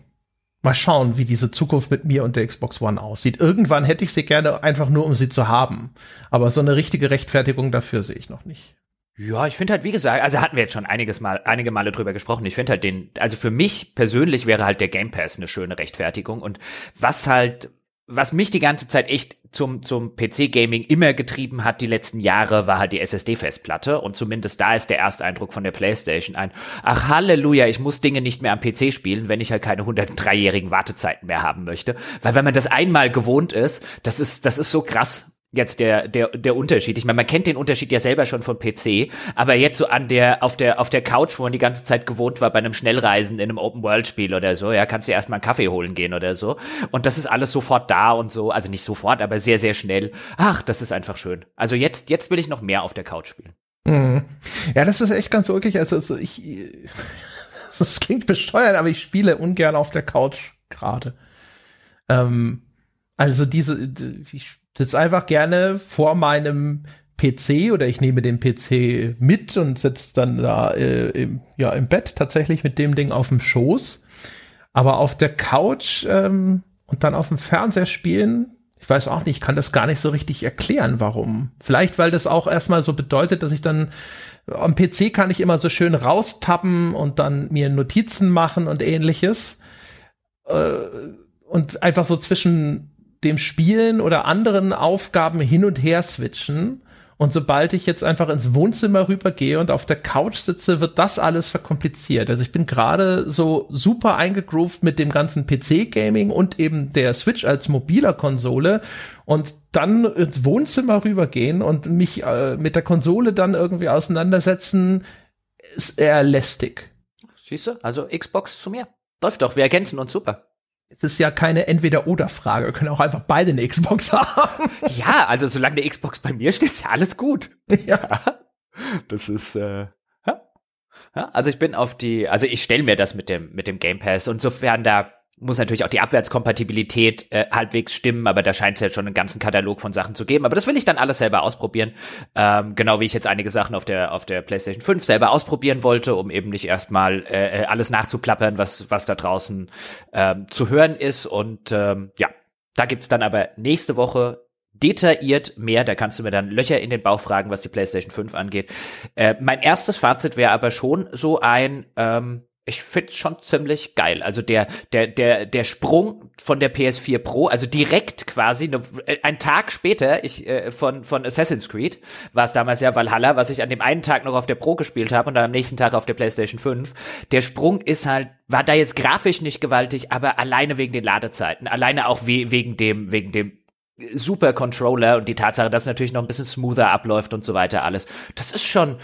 mal schauen, wie diese Zukunft mit mir und der Xbox One aussieht. Irgendwann hätte ich sie gerne einfach nur, um sie zu haben. Aber so eine richtige Rechtfertigung dafür sehe ich noch nicht. Ja, ich finde halt, wie gesagt, also hatten wir jetzt schon einiges Mal, einige Male drüber gesprochen. Ich finde halt den, also für mich persönlich wäre halt der Game Pass eine schöne Rechtfertigung. Und was halt, was mich die ganze Zeit echt zum, zum PC-Gaming immer getrieben hat die letzten Jahre, war halt die SSD-Festplatte. Und zumindest da ist der erste Eindruck von der PlayStation ein, ach Halleluja, ich muss Dinge nicht mehr am PC spielen, wenn ich halt keine 103-jährigen Wartezeiten mehr haben möchte. Weil wenn man das einmal gewohnt ist, das ist, das ist so krass jetzt der, der, der Unterschied. Ich meine, man kennt den Unterschied ja selber schon von PC, aber jetzt so an der, auf der, auf der Couch, wo man die ganze Zeit gewohnt war, bei einem Schnellreisen in einem Open-World-Spiel oder so, ja, kannst du erstmal einen Kaffee holen gehen oder so. Und das ist alles sofort da und so, also nicht sofort, aber sehr, sehr schnell. Ach, das ist einfach schön. Also jetzt, jetzt will ich noch mehr auf der Couch spielen. Mhm. Ja, das ist echt ganz wirklich, also, also ich, *laughs* das klingt bescheuert, aber ich spiele ungern auf der Couch gerade. Ähm, also diese, ich sitze einfach gerne vor meinem PC oder ich nehme den PC mit und sitze dann da äh, im, ja, im Bett tatsächlich mit dem Ding auf dem Schoß. Aber auf der Couch ähm, und dann auf dem Fernseher spielen, ich weiß auch nicht, ich kann das gar nicht so richtig erklären, warum. Vielleicht, weil das auch erstmal so bedeutet, dass ich dann am PC kann ich immer so schön raustappen und dann mir Notizen machen und ähnliches. Äh, und einfach so zwischen dem Spielen oder anderen Aufgaben hin und her switchen. Und sobald ich jetzt einfach ins Wohnzimmer rübergehe und auf der Couch sitze, wird das alles verkompliziert. Also ich bin gerade so super eingegroovt mit dem ganzen PC-Gaming und eben der Switch als mobiler Konsole und dann ins Wohnzimmer rübergehen und mich äh, mit der Konsole dann irgendwie auseinandersetzen, ist eher lästig. Siehst du? Also Xbox zu mir. Läuft doch, wir ergänzen uns super es ist ja keine Entweder-Oder-Frage. Wir können auch einfach beide eine Xbox *laughs* haben. Ja, also solange eine Xbox bei mir steht, ist ja alles gut. Ja. Das ist, äh, ja. Also ich bin auf die, also ich stelle mir das mit dem, mit dem Game Pass und sofern da muss natürlich auch die Abwärtskompatibilität äh, halbwegs stimmen, aber da scheint es ja schon einen ganzen Katalog von Sachen zu geben. Aber das will ich dann alles selber ausprobieren. Ähm, genau wie ich jetzt einige Sachen auf der, auf der PlayStation 5 selber ausprobieren wollte, um eben nicht erstmal äh, äh, alles nachzuplappern, was, was da draußen ähm, zu hören ist. Und ähm, ja, da gibt's dann aber nächste Woche detailliert mehr. Da kannst du mir dann Löcher in den Bauch fragen, was die PlayStation 5 angeht. Äh, mein erstes Fazit wäre aber schon so ein, ähm, ich find's schon ziemlich geil. Also der, der, der, der Sprung von der PS4 Pro, also direkt quasi, ne, ein Tag später, ich, äh, von, von Assassin's Creed, war es damals ja Valhalla, was ich an dem einen Tag noch auf der Pro gespielt habe und dann am nächsten Tag auf der PlayStation 5. Der Sprung ist halt, war da jetzt grafisch nicht gewaltig, aber alleine wegen den Ladezeiten, alleine auch we wegen dem, wegen dem super Controller und die Tatsache, dass natürlich noch ein bisschen smoother abläuft und so weiter alles. Das ist schon,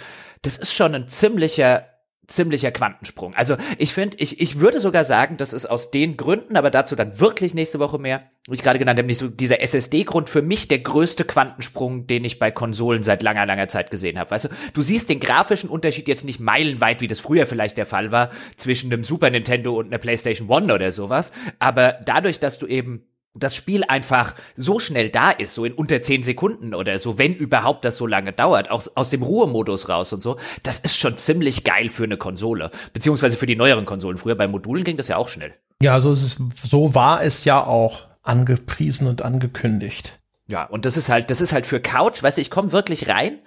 das ist schon ein ziemlicher ziemlicher Quantensprung. Also ich finde, ich, ich würde sogar sagen, das ist aus den Gründen, aber dazu dann wirklich nächste Woche mehr, wie ich gerade genannt habe, so dieser SSD-Grund für mich der größte Quantensprung, den ich bei Konsolen seit langer, langer Zeit gesehen habe. Weißt du, du siehst den grafischen Unterschied jetzt nicht meilenweit, wie das früher vielleicht der Fall war, zwischen einem Super Nintendo und einer PlayStation One oder sowas, aber dadurch, dass du eben das Spiel einfach so schnell da ist, so in unter zehn Sekunden oder so, wenn überhaupt das so lange dauert, auch aus dem Ruhemodus raus und so, das ist schon ziemlich geil für eine Konsole, beziehungsweise für die neueren Konsolen. Früher bei Modulen ging das ja auch schnell. Ja, so, ist es, so war es ja auch angepriesen und angekündigt. Ja, und das ist halt, das ist halt für Couch, weißt du, ich komme wirklich rein,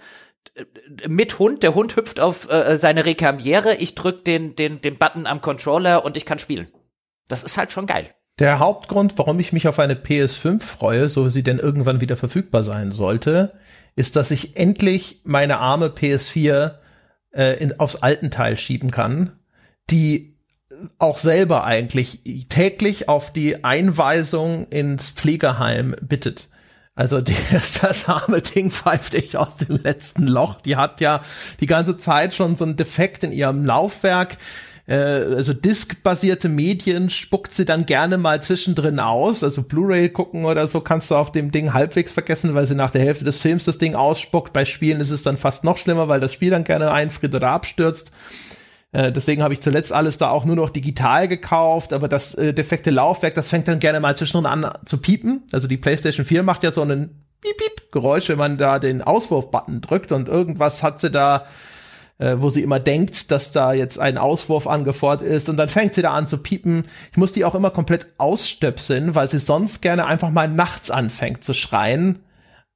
mit Hund, der Hund hüpft auf äh, seine Rekamiere, ich drück den, den, den Button am Controller und ich kann spielen. Das ist halt schon geil. Der Hauptgrund, warum ich mich auf eine PS5 freue, so sie denn irgendwann wieder verfügbar sein sollte, ist, dass ich endlich meine arme PS4 äh, in, aufs alten Teil schieben kann, die auch selber eigentlich täglich auf die Einweisung ins Pflegeheim bittet. Also *laughs* die, das arme Ding pfeift echt aus dem letzten Loch. Die hat ja die ganze Zeit schon so einen Defekt in ihrem Laufwerk äh, also Disk-basierte Medien spuckt sie dann gerne mal zwischendrin aus. Also Blu-ray gucken oder so kannst du auf dem Ding halbwegs vergessen, weil sie nach der Hälfte des Films das Ding ausspuckt. Bei Spielen ist es dann fast noch schlimmer, weil das Spiel dann gerne einfriert oder abstürzt. Äh, deswegen habe ich zuletzt alles da auch nur noch digital gekauft, aber das äh, defekte Laufwerk, das fängt dann gerne mal zwischendrin an zu piepen. Also die PlayStation 4 macht ja so einen Piep-Piep-Geräusch, wenn man da den Auswurf-Button drückt und irgendwas hat sie da äh, wo sie immer denkt, dass da jetzt ein Auswurf angefordert ist und dann fängt sie da an zu piepen. Ich muss die auch immer komplett ausstöpseln, weil sie sonst gerne einfach mal nachts anfängt zu schreien.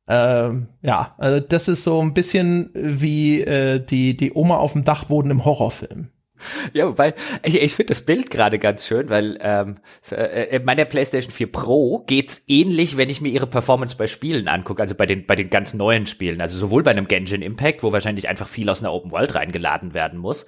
Ähm, ja, also das ist so ein bisschen wie äh, die, die Oma auf dem Dachboden im Horrorfilm. *laughs* Ja, wobei, ich, ich finde das Bild gerade ganz schön, weil ähm, äh, in meiner PlayStation 4 Pro geht's ähnlich, wenn ich mir ihre Performance bei Spielen angucke, also bei den, bei den ganz neuen Spielen. Also sowohl bei einem Genshin Impact, wo wahrscheinlich einfach viel aus einer Open World reingeladen werden muss,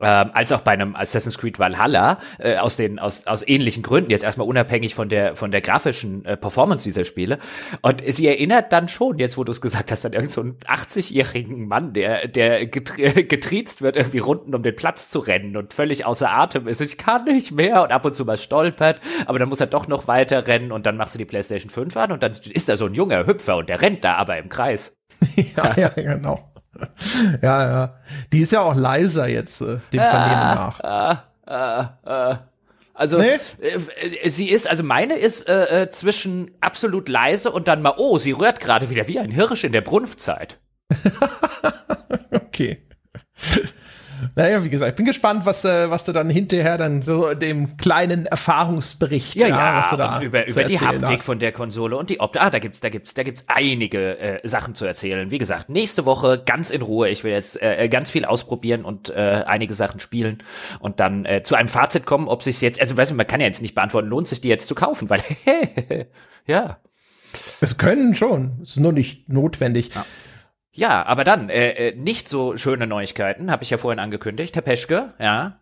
ähm, als auch bei einem Assassin's Creed Valhalla äh, aus den aus aus ähnlichen Gründen jetzt erstmal unabhängig von der von der grafischen äh, Performance dieser Spiele. Und sie erinnert dann schon jetzt wo du es gesagt hast an irgendeinen so 80-jährigen Mann der der getrie *laughs* getriezt wird irgendwie runden um den Platz zu rennen und völlig außer Atem ist. Ich kann nicht mehr und ab und zu mal stolpert aber dann muss er doch noch weiter rennen und dann machst du die PlayStation 5 an und dann ist da so ein junger Hüpfer und der rennt da aber im Kreis. *laughs* Ja ja genau *laughs* ja, ja. Die ist ja auch leiser jetzt, äh, dem Vernehmen nach. Ah, ah, ah. Also nee? äh, sie ist, also meine ist äh, äh, zwischen absolut leise und dann mal, oh, sie rührt gerade wieder wie ein Hirsch in der Brunftzeit. *laughs* okay. Naja, wie gesagt, ich bin gespannt, was, äh, was du dann hinterher dann so dem kleinen Erfahrungsbericht, ja, ja, was du da über, über die Haptik hast. von der Konsole und die Optik. Ah, da gibt's, da gibt's, da gibt's einige äh, Sachen zu erzählen. Wie gesagt, nächste Woche ganz in Ruhe. Ich will jetzt äh, ganz viel ausprobieren und äh, einige Sachen spielen und dann äh, zu einem Fazit kommen, ob sich jetzt, also weißt du, man kann ja jetzt nicht beantworten, lohnt sich die jetzt zu kaufen, weil *laughs* ja. Es können schon, es ist nur nicht notwendig. Ja. Ja, aber dann, äh, äh, nicht so schöne Neuigkeiten, habe ich ja vorhin angekündigt. Herr Peschke, ja.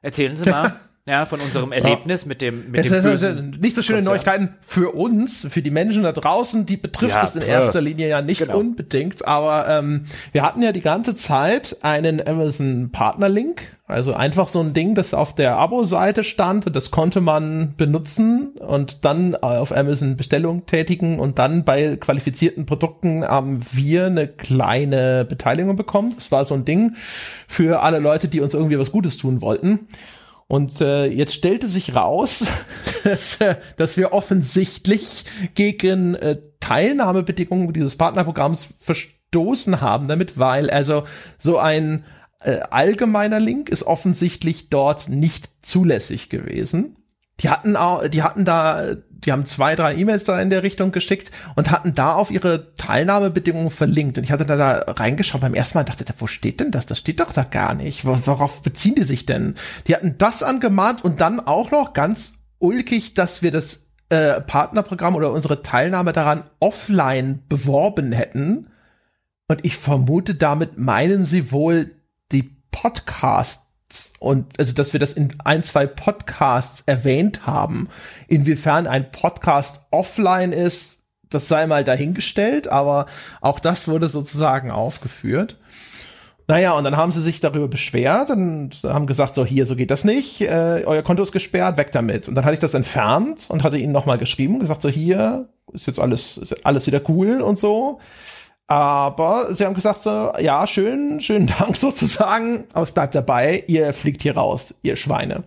Erzählen Sie *laughs* mal. Ja, von unserem Erlebnis ja. mit dem mit es dem ist, ist, nicht so schöne Konzern. Neuigkeiten für uns, für die Menschen da draußen, die betrifft ja, es in erster Linie ja nicht genau. unbedingt, aber ähm, wir hatten ja die ganze Zeit einen Amazon Partner Link, also einfach so ein Ding, das auf der Abo-Seite stand das konnte man benutzen und dann auf Amazon Bestellung tätigen und dann bei qualifizierten Produkten haben wir eine kleine Beteiligung bekommen. Das war so ein Ding für alle Leute, die uns irgendwie was Gutes tun wollten. Und äh, jetzt stellte sich raus, *laughs* dass, äh, dass wir offensichtlich gegen äh, Teilnahmebedingungen dieses Partnerprogramms verstoßen haben damit, weil also so ein äh, allgemeiner Link ist offensichtlich dort nicht zulässig gewesen. Die hatten auch, die hatten da die haben zwei, drei E-Mails da in der Richtung geschickt und hatten da auf ihre Teilnahmebedingungen verlinkt. Und ich hatte da, da reingeschaut beim ersten Mal und dachte, wo steht denn das? Das steht doch da gar nicht. Worauf beziehen die sich denn? Die hatten das angemahnt und dann auch noch ganz ulkig, dass wir das äh, Partnerprogramm oder unsere Teilnahme daran offline beworben hätten. Und ich vermute, damit meinen sie wohl die Podcast und also dass wir das in ein, zwei Podcasts erwähnt haben. Inwiefern ein Podcast offline ist, das sei mal dahingestellt, aber auch das wurde sozusagen aufgeführt. Naja, und dann haben sie sich darüber beschwert und haben gesagt, so hier, so geht das nicht, äh, euer Konto ist gesperrt, weg damit. Und dann hatte ich das entfernt und hatte ihnen nochmal geschrieben, gesagt, so hier, ist jetzt alles, ist alles wieder cool und so. Aber sie haben gesagt so, ja, schön, schönen Dank *laughs* sozusagen, aber es bleibt dabei, ihr fliegt hier raus, ihr Schweine.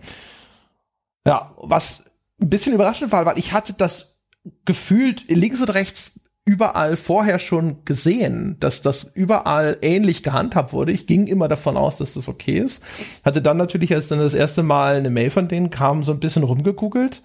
Ja, was ein bisschen überraschend war, weil ich hatte das gefühlt links und rechts überall vorher schon gesehen, dass das überall ähnlich gehandhabt wurde. Ich ging immer davon aus, dass das okay ist. Hatte dann natürlich, als dann das erste Mal eine Mail von denen kam, so ein bisschen rumgegoogelt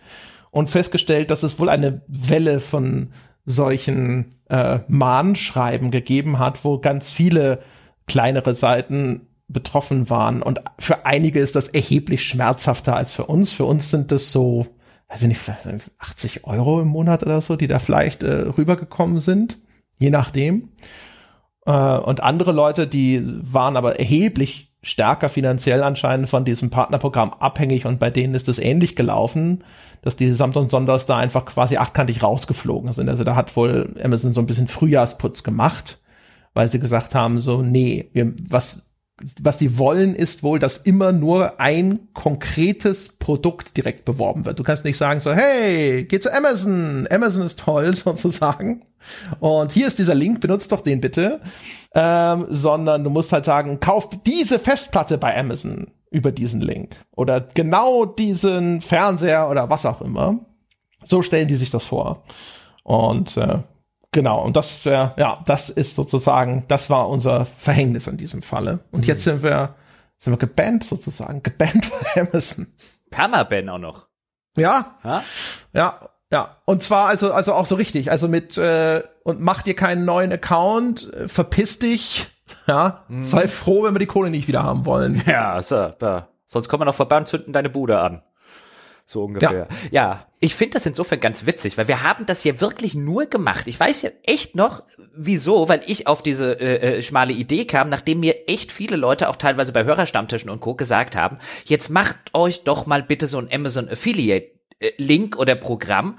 und festgestellt, dass es wohl eine Welle von solchen äh, Mahnschreiben gegeben hat, wo ganz viele kleinere Seiten betroffen waren. Und für einige ist das erheblich schmerzhafter als für uns. Für uns sind das so, weiß ich nicht, 80 Euro im Monat oder so, die da vielleicht äh, rübergekommen sind, je nachdem. Äh, und andere Leute, die waren aber erheblich stärker finanziell anscheinend von diesem Partnerprogramm abhängig und bei denen ist es ähnlich gelaufen dass die Samt und Sonders da einfach quasi achtkantig rausgeflogen sind. Also da hat wohl Amazon so ein bisschen Frühjahrsputz gemacht, weil sie gesagt haben, so, nee, wir, was, was die wollen, ist wohl, dass immer nur ein konkretes Produkt direkt beworben wird. Du kannst nicht sagen so, hey, geh zu Amazon, Amazon ist toll, *laughs* sozusagen. Und hier ist dieser Link, benutzt doch den bitte. Ähm, sondern du musst halt sagen, kauf diese Festplatte bei Amazon über diesen Link oder genau diesen Fernseher oder was auch immer. So stellen die sich das vor. Und äh, genau, und das, äh, ja, das ist sozusagen, das war unser Verhängnis in diesem Falle. Und mhm. jetzt sind wir, sind wir gebannt sozusagen, gebannt *laughs* bei Amazon. Permaban auch noch. Ja, ha? ja, ja. Und zwar also, also auch so richtig, also mit äh, und mach dir keinen neuen Account, äh, verpiss dich, *laughs* ja, mhm. sei froh, wenn wir die Kohle nicht wieder haben wollen. *laughs* Ja, so, ja. sonst kommen wir noch vorbei und zünden deine Bude an. So ungefähr. Ja, ja ich finde das insofern ganz witzig, weil wir haben das ja wirklich nur gemacht. Ich weiß ja echt noch, wieso, weil ich auf diese äh, äh, schmale Idee kam, nachdem mir echt viele Leute auch teilweise bei Hörerstammtischen und Co. gesagt haben, jetzt macht euch doch mal bitte so ein Amazon Affiliate Link oder Programm,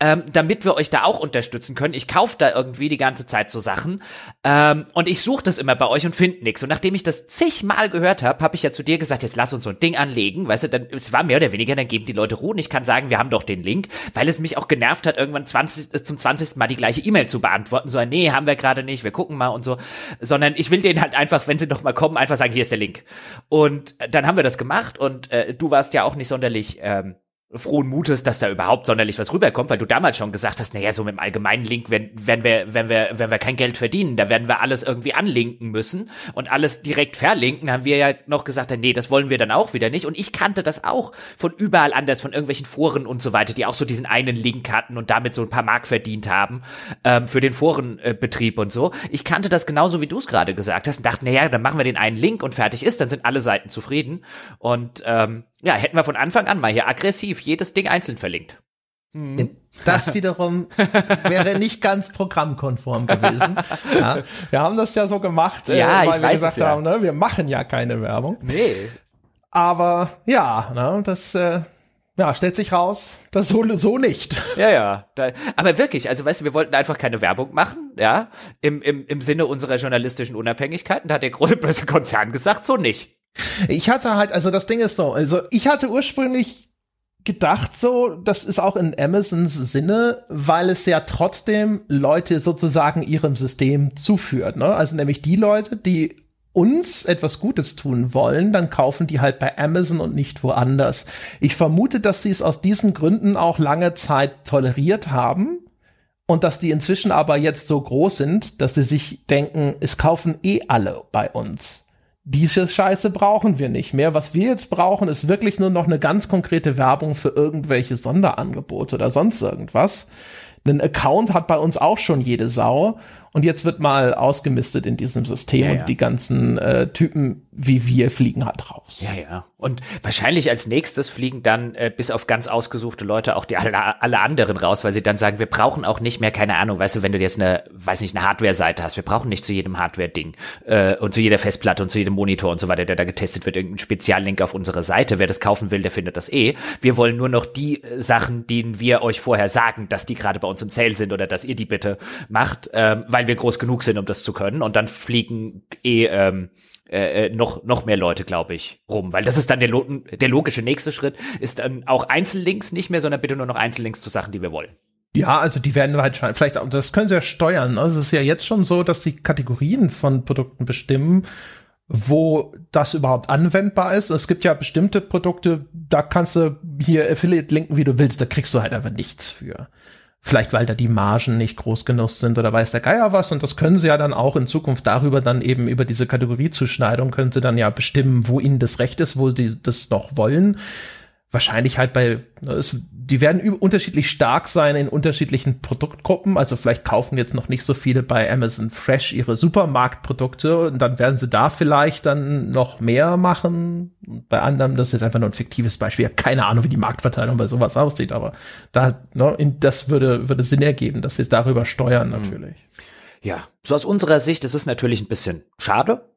ähm, damit wir euch da auch unterstützen können. Ich kaufe da irgendwie die ganze Zeit so Sachen ähm, und ich suche das immer bei euch und finde nichts. Und nachdem ich das zigmal gehört habe, habe ich ja zu dir gesagt, jetzt lass uns so ein Ding anlegen. Weißt du, dann es war mehr oder weniger, dann geben die Leute Ruhe und ich kann sagen, wir haben doch den Link, weil es mich auch genervt hat, irgendwann 20, äh, zum 20. Mal die gleiche E-Mail zu beantworten. So, nee, haben wir gerade nicht, wir gucken mal und so. Sondern ich will denen halt einfach, wenn sie noch mal kommen, einfach sagen, hier ist der Link. Und dann haben wir das gemacht und äh, du warst ja auch nicht sonderlich ähm, frohen Mutes, dass da überhaupt sonderlich was rüberkommt, weil du damals schon gesagt hast, naja, so mit dem allgemeinen Link, wenn, wenn wir, wenn wir, wenn wir kein Geld verdienen, da werden wir alles irgendwie anlinken müssen und alles direkt verlinken, haben wir ja noch gesagt, nee, das wollen wir dann auch wieder nicht. Und ich kannte das auch von überall anders, von irgendwelchen Foren und so weiter, die auch so diesen einen Link hatten und damit so ein paar Mark verdient haben ähm, für den Forenbetrieb und so. Ich kannte das genauso, wie du es gerade gesagt hast und dachte, naja, dann machen wir den einen Link und fertig ist, dann sind alle Seiten zufrieden. Und ähm, ja, hätten wir von Anfang an mal hier aggressiv jedes Ding einzeln verlinkt. Hm. Das *laughs* wiederum wäre nicht ganz programmkonform gewesen. *laughs* Ja, wir haben das ja so gemacht, äh, ja, weil wir gesagt es, ja. haben, ne, wir machen ja keine Werbung. Nee. Aber ja, ne, das äh, ja, stellt sich raus, das so, so nicht. Ja, ja. Da, aber wirklich, also weißt du, wir wollten einfach keine Werbung machen, ja, im, im, im Sinne unserer journalistischen Unabhängigkeit. Und da hat der große böse Konzern gesagt, so nicht. Ich hatte halt, also das Ding ist so, also ich hatte ursprünglich gedacht so, das ist auch in Amazons Sinne, weil es ja trotzdem Leute sozusagen ihrem System zuführt, ne? Also nämlich die Leute, die uns etwas Gutes tun wollen, dann kaufen die halt bei Amazon und nicht woanders. Ich vermute, dass sie es aus diesen Gründen auch lange Zeit toleriert haben und dass die inzwischen aber jetzt so groß sind, dass sie sich denken, es kaufen eh alle bei uns diese Scheiße brauchen wir nicht mehr. Was wir jetzt brauchen, ist wirklich nur noch eine ganz konkrete Werbung für irgendwelche Sonderangebote oder sonst irgendwas. Ein Account hat bei uns auch schon jede Sau und jetzt wird mal ausgemistet in diesem System ja, ja. und die ganzen äh, Typen wie wir fliegen halt raus. Ja, ja. Und wahrscheinlich als nächstes fliegen dann äh, bis auf ganz ausgesuchte Leute auch die alle, alle anderen raus, weil sie dann sagen, wir brauchen auch nicht mehr, keine Ahnung, weißt du, wenn du jetzt eine, weiß nicht, eine Hardware-Seite hast, wir brauchen nicht zu jedem Hardware-Ding äh, und zu jeder Festplatte und zu jedem Monitor und so weiter, der da getestet wird, irgendein Speziallink auf unsere Seite. Wer das kaufen will, der findet das eh. Wir wollen nur noch die äh, Sachen, denen wir euch vorher sagen, dass die gerade bei uns im Sale sind oder dass ihr die bitte macht, ähm, weil wir groß genug sind, um das zu können. Und dann fliegen eh ähm, äh, äh, noch noch mehr Leute, glaube ich, rum, weil das ist dann der, der logische nächste Schritt, ist dann auch Einzellinks nicht mehr, sondern bitte nur noch Einzellinks zu Sachen, die wir wollen. Ja, also die werden halt vielleicht, das können sie ja steuern. Also es ist ja jetzt schon so, dass sie Kategorien von Produkten bestimmen, wo das überhaupt anwendbar ist. Es gibt ja bestimmte Produkte, da kannst du hier Affiliate linken, wie du willst, da kriegst du halt einfach nichts für. Vielleicht, weil da die Margen nicht groß genug sind oder weiß der Geier was. Und das können sie ja dann auch in Zukunft darüber dann eben über diese Kategoriezuschneidung können sie dann ja bestimmen, wo ihnen das Recht ist, wo sie das noch wollen wahrscheinlich halt bei, es, die werden unterschiedlich stark sein in unterschiedlichen Produktgruppen. Also vielleicht kaufen jetzt noch nicht so viele bei Amazon Fresh ihre Supermarktprodukte und dann werden sie da vielleicht dann noch mehr machen. Bei anderen, das ist jetzt einfach nur ein fiktives Beispiel. Ich habe keine Ahnung, wie die Marktverteilung bei sowas aussieht, aber da, ne, in, das würde, würde Sinn ergeben, dass sie darüber steuern hm. natürlich. Ja, so aus unserer Sicht ist es natürlich ein bisschen schade.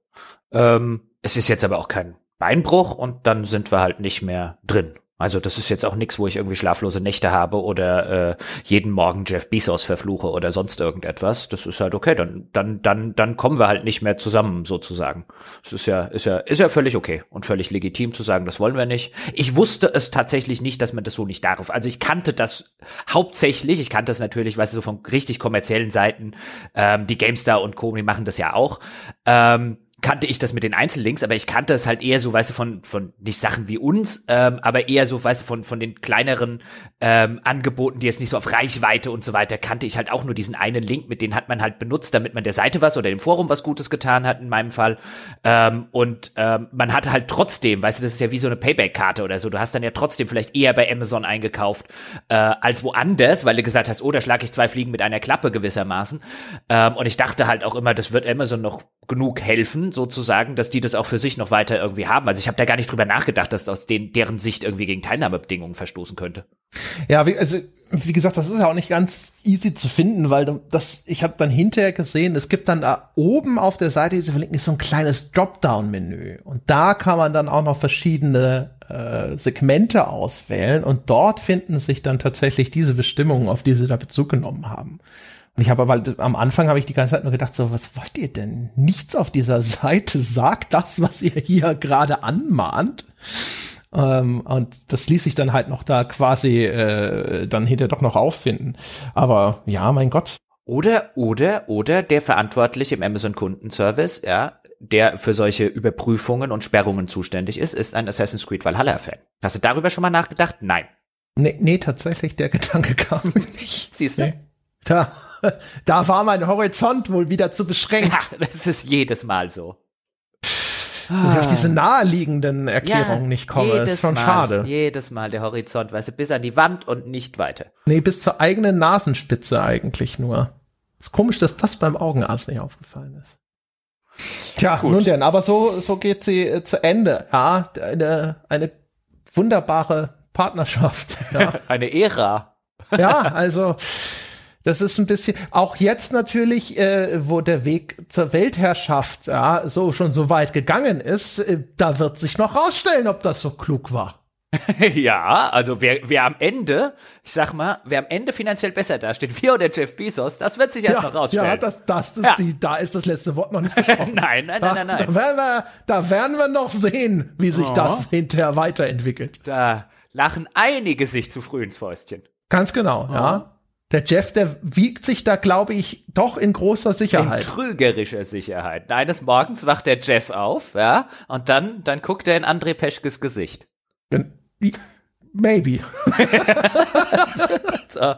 Ähm, es ist jetzt aber auch kein Beinbruch und dann sind wir halt nicht mehr drin. Also das ist jetzt auch nichts, wo ich irgendwie schlaflose Nächte habe oder äh, jeden Morgen Jeff Bezos verfluche oder sonst irgendetwas. Das ist halt okay, dann dann dann dann kommen wir halt nicht mehr zusammen sozusagen. Das ist ja ist ja ist ja völlig okay und völlig legitim zu sagen, das wollen wir nicht. Ich wusste es tatsächlich nicht, dass man das so nicht darf. Also ich kannte das hauptsächlich, ich kannte das natürlich, weißt du, so von richtig kommerziellen Seiten, ähm, die GameStar und Co, die machen das ja auch. Ähm, kannte ich das mit den Einzellinks, aber ich kannte es halt eher so, weißt du, von, von nicht Sachen wie uns, ähm, aber eher so, weißt du, von, von den kleineren ähm, Angeboten, die jetzt nicht so auf Reichweite und so weiter, kannte ich halt auch nur diesen einen Link, mit den hat man halt benutzt, damit man der Seite was oder dem Forum was Gutes getan hat, in meinem Fall. Ähm, und ähm, man hat halt trotzdem, weißt du, das ist ja wie so eine Payback-Karte oder so, du hast dann ja trotzdem vielleicht eher bei Amazon eingekauft äh, als woanders, weil du gesagt hast, oh, da schlage ich zwei Fliegen mit einer Klappe gewissermaßen. Ähm, und ich dachte halt auch immer, das wird Amazon noch genug helfen, sozusagen, dass die das auch für sich noch weiter irgendwie haben. Also ich habe da gar nicht drüber nachgedacht, dass das aus den, deren Sicht irgendwie gegen Teilnahmebedingungen verstoßen könnte. Ja, wie, also wie gesagt, das ist ja auch nicht ganz easy zu finden, weil das, ich habe dann hinterher gesehen, es gibt dann da oben auf der Seite, die sie verlinken, ist so ein kleines Dropdown-Menü. Und da kann man dann auch noch verschiedene äh, Segmente auswählen und dort finden sich dann tatsächlich diese Bestimmungen, auf die sie da Bezug genommen haben. Und ich habe aber am Anfang habe ich die ganze Zeit nur gedacht, so, was wollt ihr denn? Nichts auf dieser *laughs* Seite sagt das, was ihr hier gerade anmahnt. Ähm, und das ließ sich dann halt noch da quasi äh, dann hinterher doch noch auffinden. Aber ja, mein Gott. Oder, oder, oder der Verantwortliche im Amazon Kundenservice, ja, der für solche Überprüfungen und Sperrungen zuständig ist, ist ein Assassin's Creed Valhalla-Fan. Hast du darüber schon mal nachgedacht? Nein. Nee, nee, tatsächlich, der *laughs* Gedanke kam mir nicht. Siehst du? Nee. Da, *laughs* da war mein Horizont wohl wieder zu beschränkt. Ja, das ist jedes Mal so. Ich auf diese naheliegenden Erklärungen ja, nicht komme, ist schon Mal, schade. Jedes Mal der Horizont, weißt du, bis an die Wand und nicht weiter. Nee, bis zur eigenen Nasenspitze eigentlich nur. Ist komisch, dass das beim Augenarzt nicht aufgefallen ist. Tja, Gut. nun denn, aber so, so geht sie äh, zu Ende. Ja, eine, eine wunderbare Partnerschaft. Ja. *laughs* eine Ära. ja, also das ist ein bisschen, auch jetzt natürlich, äh, wo der Weg zur Weltherrschaft ja, so schon so weit gegangen ist, äh, da wird sich noch rausstellen, ob das so klug war. *laughs* ja, also wer, wer am Ende, ich sag mal, wer am Ende finanziell besser dasteht, wir oder Jeff Bezos, das wird sich erst ja, noch rausstellen. Ja, das, das, das ja. Die, da ist das letzte Wort noch nicht *laughs* gesprochen. nein, nein, da, nein, nein, nein. Da werden, wir, da werden wir noch sehen, wie sich oh. das hinterher weiterentwickelt. Da lachen einige sich zu früh ins Fäustchen. Ganz genau, oh. ja. Der Jeff, der wiegt sich da, glaube ich, doch in großer Sicherheit. In trügerischer Sicherheit. Eines Morgens wacht der Jeff auf, ja, und dann, dann guckt er in André Peschkes Gesicht. Maybe. *laughs* so.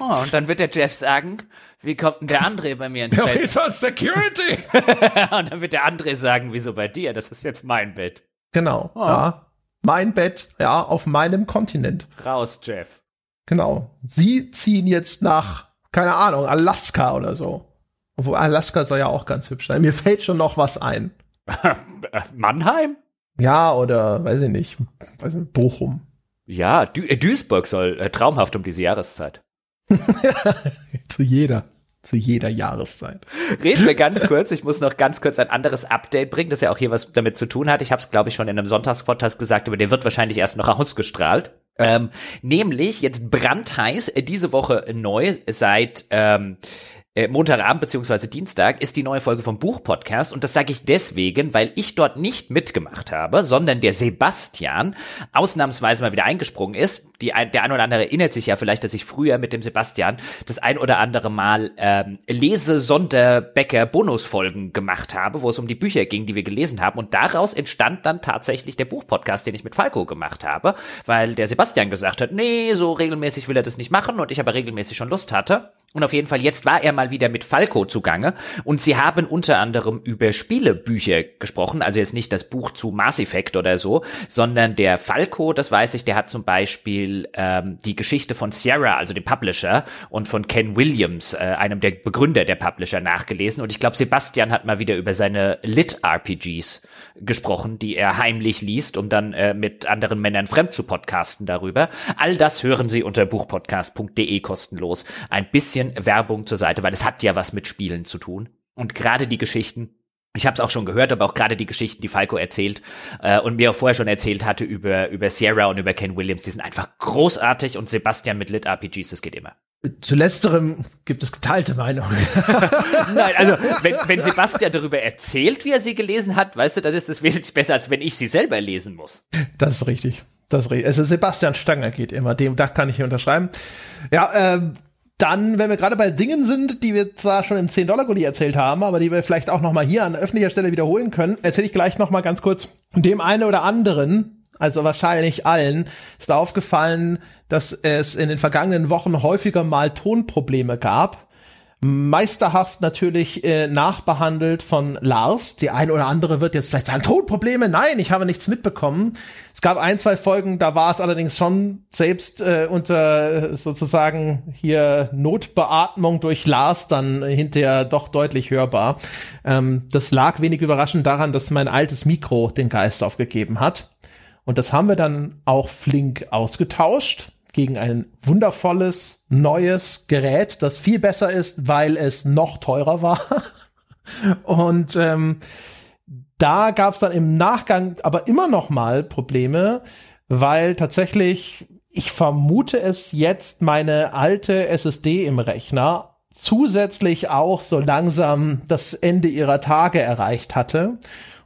oh, und dann wird der Jeff sagen, wie kommt denn der André bei mir ins Bett? Ja, Security. *laughs* und dann wird der André sagen, wieso bei dir? Das ist jetzt mein Bett. Genau, oh. ja. Mein Bett, ja, auf meinem Kontinent. Raus, Jeff. Genau. Sie ziehen jetzt nach, keine Ahnung, Alaska oder so. Obwohl Alaska soll ja auch ganz hübsch sein. Mir fällt schon noch was ein. *laughs* Mannheim? Ja, oder weiß ich nicht, weiß nicht Bochum. Ja, Dü äh, Duisburg soll äh, traumhaft um diese Jahreszeit. *laughs* Zu jeder zu jeder Jahreszeit. Reden wir ganz kurz. Ich muss noch ganz kurz ein anderes Update bringen, das ja auch hier was damit zu tun hat. Ich habe es, glaube ich, schon in einem Sonntagspodcast gesagt, aber der wird wahrscheinlich erst noch ausgestrahlt. Ähm, nämlich jetzt brandheiß, äh, diese Woche neu seit ähm, äh, Montagabend beziehungsweise Dienstag ist die neue Folge vom Buchpodcast und das sage ich deswegen, weil ich dort nicht mitgemacht habe, sondern der Sebastian ausnahmsweise mal wieder eingesprungen ist. Die, der ein oder andere erinnert sich ja vielleicht, dass ich früher mit dem Sebastian das ein oder andere Mal ähm, Lese-Sonderbäcker-Bonusfolgen gemacht habe, wo es um die Bücher ging, die wir gelesen haben und daraus entstand dann tatsächlich der Buchpodcast, den ich mit Falco gemacht habe, weil der Sebastian gesagt hat, nee, so regelmäßig will er das nicht machen und ich aber regelmäßig schon Lust hatte. Und auf jeden Fall, jetzt war er mal wieder mit Falco zugange und sie haben unter anderem über Spielebücher gesprochen, also jetzt nicht das Buch zu Mass Effect oder so, sondern der Falco, das weiß ich, der hat zum Beispiel ähm, die Geschichte von Sierra, also dem Publisher, und von Ken Williams, äh, einem der Begründer der Publisher, nachgelesen. Und ich glaube, Sebastian hat mal wieder über seine Lit-RPGs gesprochen, die er heimlich liest, um dann äh, mit anderen Männern fremd zu podcasten darüber. All das hören Sie unter buchpodcast.de kostenlos. Ein bisschen bisschen Werbung zur Seite, weil es hat ja was mit Spielen zu tun. Und gerade die Geschichten, ich habe es auch schon gehört, aber auch gerade die Geschichten, die Falco erzählt äh, und mir auch vorher schon erzählt hatte über, über Sierra und über Ken Williams, die sind einfach großartig und Sebastian mit Lit RPGs, das geht immer. Zu letzterem gibt es geteilte Meinungen. *laughs* Nein, also *laughs* wenn, wenn Sebastian darüber erzählt, wie er sie gelesen hat, weißt du, das ist es wesentlich besser, als wenn ich sie selber lesen muss. Das ist richtig. Das ist richtig. Also Sebastian Stanger geht immer, dem das kann ich hier unterschreiben. Ja, ähm, dann, wenn wir gerade bei Dingen sind, die wir zwar schon im 10-Dollar-Gully erzählt haben, aber die wir vielleicht auch noch mal hier an öffentlicher Stelle wiederholen können, erzähle ich gleich noch mal ganz kurz. Dem einen oder anderen, also wahrscheinlich allen, ist aufgefallen, dass es in den vergangenen Wochen häufiger mal Tonprobleme gab meisterhaft natürlich äh, nachbehandelt von Lars. Die ein oder andere wird jetzt vielleicht sagen, Tonprobleme. Nein, ich habe nichts mitbekommen. Es gab ein, zwei Folgen, da war es allerdings schon selbst äh, unter äh, sozusagen hier Notbeatmung durch Lars dann hinterher doch deutlich hörbar. Ähm, das lag wenig überraschend daran, dass mein altes Mikro den Geist aufgegeben hat. Und das haben wir dann auch flink ausgetauscht gegen ein wundervolles, neues Gerät, das viel besser ist, weil es noch teurer war. *laughs* Und ähm, da gab es dann im Nachgang aber immer noch mal Probleme, weil tatsächlich, ich vermute es jetzt, meine alte SSD im Rechner zusätzlich auch so langsam das Ende ihrer Tage erreicht hatte.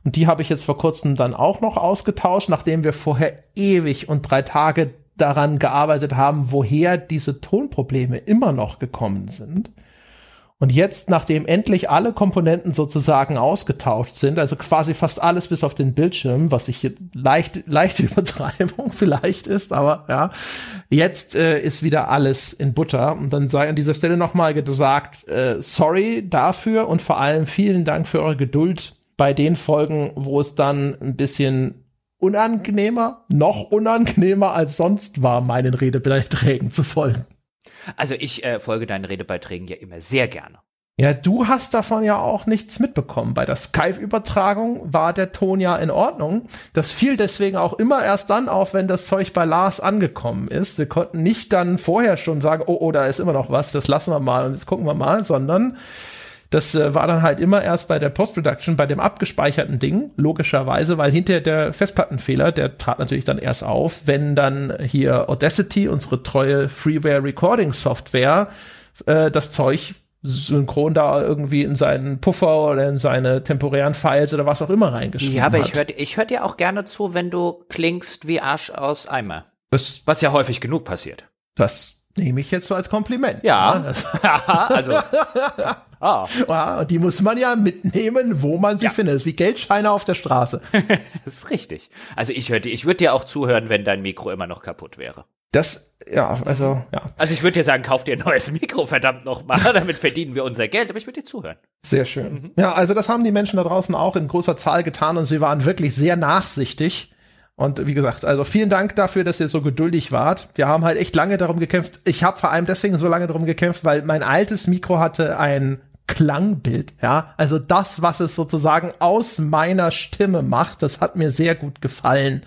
Und die habe ich jetzt vor kurzem dann auch noch ausgetauscht, nachdem wir vorher ewig und drei Tage daran gearbeitet haben, woher diese Tonprobleme immer noch gekommen sind. Und jetzt, nachdem endlich alle Komponenten sozusagen ausgetauscht sind, also quasi fast alles bis auf den Bildschirm, was ich hier leicht, leichte *laughs* Übertreibung vielleicht ist, aber ja, jetzt äh, ist wieder alles in Butter. Und dann sei an dieser Stelle nochmal gesagt, äh, sorry dafür und vor allem vielen Dank für eure Geduld bei den Folgen, wo es dann ein bisschen unangenehmer, noch unangenehmer als sonst war, meinen Redebeiträgen zu folgen. Also ich äh, folge deinen Redebeiträgen ja immer sehr gerne. Ja, du hast davon ja auch nichts mitbekommen. Bei der Skype-Übertragung war der Ton ja in Ordnung. Das fiel deswegen auch immer erst dann auf, wenn das Zeug bei Lars angekommen ist. Wir konnten nicht dann vorher schon sagen, oh, oh, da ist immer noch was, das lassen wir mal und jetzt gucken wir mal, sondern das äh, war dann halt immer erst bei der Post-Production, bei dem abgespeicherten Ding, logischerweise, weil hinter der Festplattenfehler, der trat natürlich dann erst auf, wenn dann hier Audacity, unsere treue Freeware-Recording-Software, äh, das Zeug synchron da irgendwie in seinen Puffer oder in seine temporären Files oder was auch immer reingeschrieben hat. Ja, aber ich höre ich hör dir auch gerne zu, wenn du klingst wie Arsch aus Eimer. Das, was ja häufig genug passiert. Das nehme ich jetzt so als Kompliment. Ja, ja *laughs* also. *laughs* ah. Ja, die muss man ja mitnehmen, wo man sie ja. findet. Das ist wie Geldscheine auf der Straße. *laughs* das ist richtig. Also ich würde ich würd dir auch zuhören, wenn dein Mikro immer noch kaputt wäre. Das, ja, also, ja. Also ich würde dir sagen, kauf dir ein neues Mikro, verdammt nochmal, damit verdienen wir unser Geld, aber ich würde dir zuhören. Sehr schön. Mhm. Ja, also das haben die Menschen da draußen auch in großer Zahl getan und sie waren wirklich sehr nachsichtig und wie gesagt, also vielen Dank dafür, dass ihr so geduldig wart. Wir haben halt echt lange darum gekämpft. Ich habe vor allem deswegen so lange darum gekämpft, weil mein altes Mikro hatte ein Klangbild, ja. Also das, was es sozusagen aus meiner Stimme macht, das hat mir sehr gut gefallen.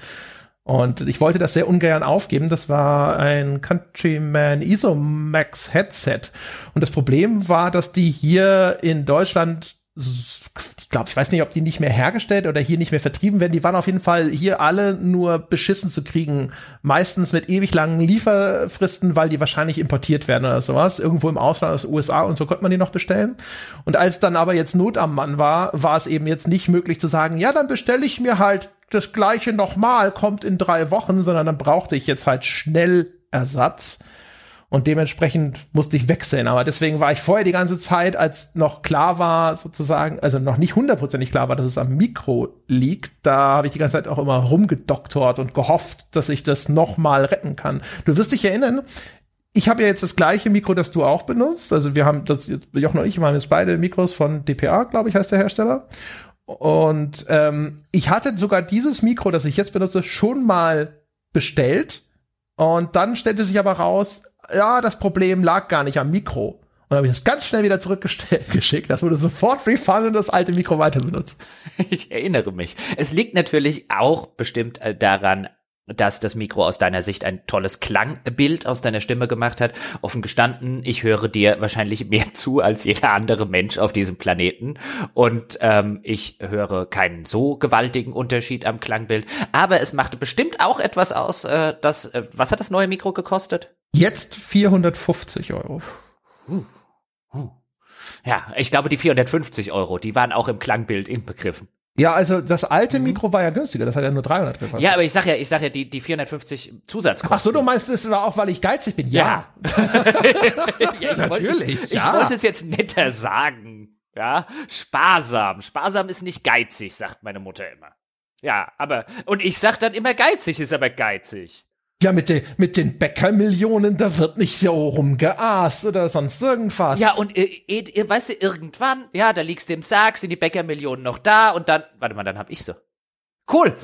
Und ich wollte das sehr ungern aufgeben. Das war ein Countryman Isomax Headset. Und das Problem war, dass die hier in Deutschland glaube, ich weiß nicht, ob die nicht mehr hergestellt oder hier nicht mehr vertrieben werden. Die waren auf jeden Fall hier alle nur beschissen zu kriegen. Meistens mit ewig langen Lieferfristen, weil die wahrscheinlich importiert werden oder sowas. Irgendwo im Ausland aus den USA und so konnte man die noch bestellen. Und als dann aber jetzt Not am Mann war, war es eben jetzt nicht möglich zu sagen, ja, dann bestelle ich mir halt das gleiche nochmal, kommt in drei Wochen, sondern dann brauchte ich jetzt halt schnell Ersatz. Und dementsprechend musste ich wechseln. Aber deswegen war ich vorher die ganze Zeit, als noch klar war, sozusagen, also noch nicht hundertprozentig klar war, dass es am Mikro liegt, da habe ich die ganze Zeit auch immer rumgedoktort und gehofft, dass ich das noch mal retten kann. Du wirst dich erinnern, ich habe ja jetzt das gleiche Mikro, das du auch benutzt. Also wir haben das, Jochen und ich haben jetzt beide Mikros von DPA, glaube ich, heißt der Hersteller. Und ähm, ich hatte sogar dieses Mikro, das ich jetzt benutze, schon mal bestellt. Und dann stellte sich aber raus, ja, das Problem lag gar nicht am Mikro. Und dann habe ich das ganz schnell wieder zurückgeschickt. *laughs* Das wurde sofort refund und das alte Mikro weiter benutzt. Ich erinnere mich. Es liegt natürlich auch bestimmt daran, dass das Mikro aus deiner Sicht ein tolles Klangbild aus deiner Stimme gemacht hat. Offen gestanden, ich höre dir wahrscheinlich mehr *laughs* zu als jeder andere Mensch auf diesem Planeten. Und ähm, ich höre keinen so gewaltigen Unterschied am Klangbild. Aber es machte bestimmt auch etwas aus, äh, das, äh, was hat das neue Mikro gekostet? Jetzt 450 Euro. Uh, uh. Ja, ich glaube, die 450 Euro, die waren auch im Klangbild inbegriffen. Ja, also das alte mhm. Mikro war ja günstiger, das hat ja nur 300 gekostet. Ja, aber ich sag ja, ich sag ja die die 450 Zusatzkosten. Ach so, du meinst, es war auch, weil ich geizig bin? Ja. ja Natürlich. *laughs* *laughs* Wollte, ja. Ich wollte es jetzt netter sagen. Ja, sparsam. Sparsam ist nicht geizig, sagt meine Mutter immer. Ja, aber und ich sag dann immer geizig ist aber geizig. Ja, mit, den mit den Bäckermillionen, da wird nicht so rumgeaßt oder sonst irgendwas. Ja, und äh, äh, weißt du, irgendwann, ja, da liegst du im Sarg, sind die Bäckermillionen noch da und dann, warte mal, dann hab ich so. Cool.